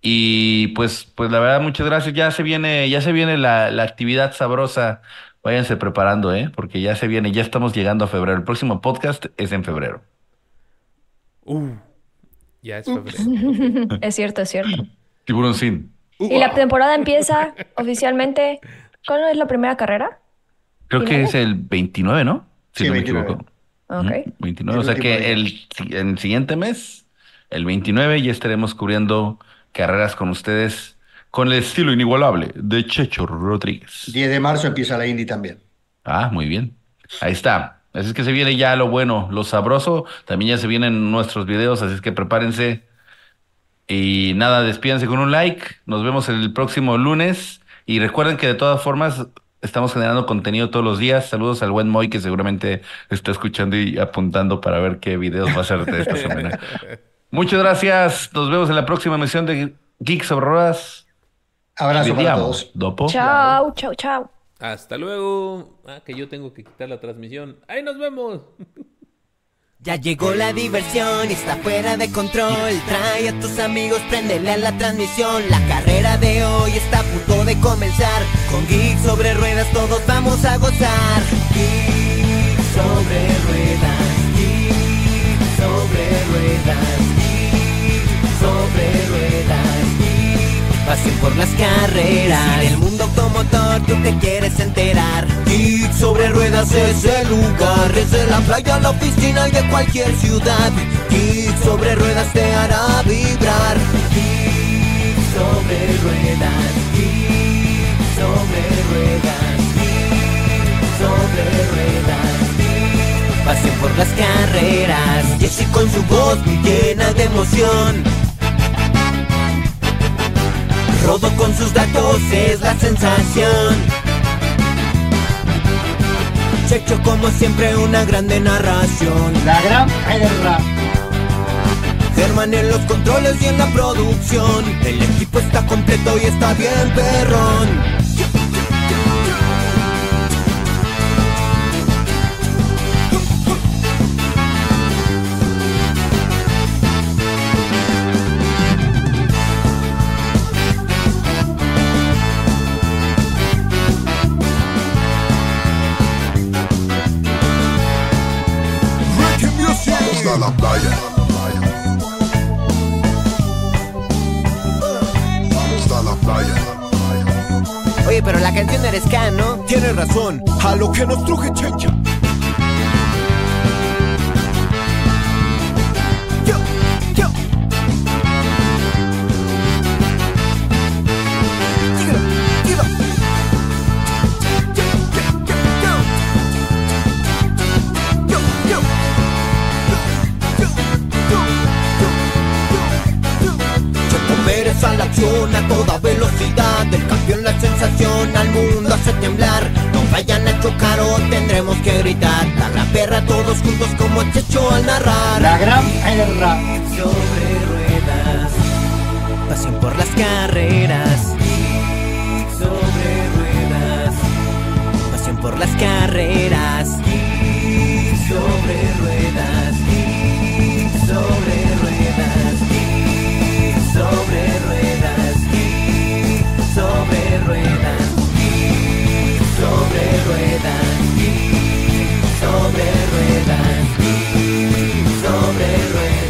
Y pues, pues la verdad, muchas gracias. Ya se viene, ya se viene la, la actividad sabrosa. Váyanse preparando, ¿eh? Porque ya se viene, ya estamos llegando a febrero. El próximo podcast es en febrero. Uh, ya es febrero. Es cierto, es cierto. Tiburón Sin. Y la temporada empieza oficialmente. ¿Cuándo es la primera carrera? Creo que es el 29, ¿no? Si Sí, no me 29. equivoco. Ok. Ujú, 29. O sea que el, el siguiente mes, el 29, ya estaremos cubriendo carreras con ustedes con el estilo inigualable de Checho Rodríguez. 10 de marzo empieza la Indy también. Ah, muy bien. Ahí está. Así es que se viene ya lo bueno, lo sabroso. También ya se vienen nuestros videos, así es que prepárense. Y nada, despídense con un like. Nos vemos el próximo lunes. Y recuerden que de todas formas estamos generando contenido todos los días. Saludos al buen Moy que seguramente está escuchando y apuntando para ver qué videos va a hacer de esta semana. Muchas gracias. Nos vemos en la próxima emisión de Geeks sobre Ruedas. Abrazo para todos. dopo. Chao, chao, chao. Hasta luego. Ah, que yo tengo que quitar la transmisión. ¡Ahí nos vemos! Ya llegó la diversión y está fuera de control. Trae a tus amigos, préndele a la transmisión. La carrera de hoy está a punto de comenzar. Con Geek sobre ruedas todos vamos a gozar. Geek sobre ruedas, Geek sobre ruedas, Pasión por las carreras. Si del mundo automotor tú te quieres enterar. Geek sobre ruedas es el lugar. Desde la playa la oficina y de cualquier ciudad. Geek sobre ruedas te hará vibrar. Geek sobre ruedas. Geek sobre ruedas. Sobre ruedas. Pasión por las carreras. Jesse con su voz muy llena de emoción. Rodo con sus datos es la sensación. Checho como siempre una grande narración. La gran guerra. Germán en los controles y en la producción. El equipo está completo y está bien perrón. La playa. Hasta la playa. Oye, pero la canción eres Ska, ¿no? Tienes razón, a lo que nos truje chencha. Sensación al mundo hace temblar. No vayan a chocar o tendremos que gritar. La gran perra todos juntos como Checho al narrar. La gran guerra. sobre ruedas Pasión por las carreras. Sobre ruedas. Pasión por las carreras. Sobre ruedas. Sobre ruedas ruedas, y sobre ruedas, y sobre ruedas.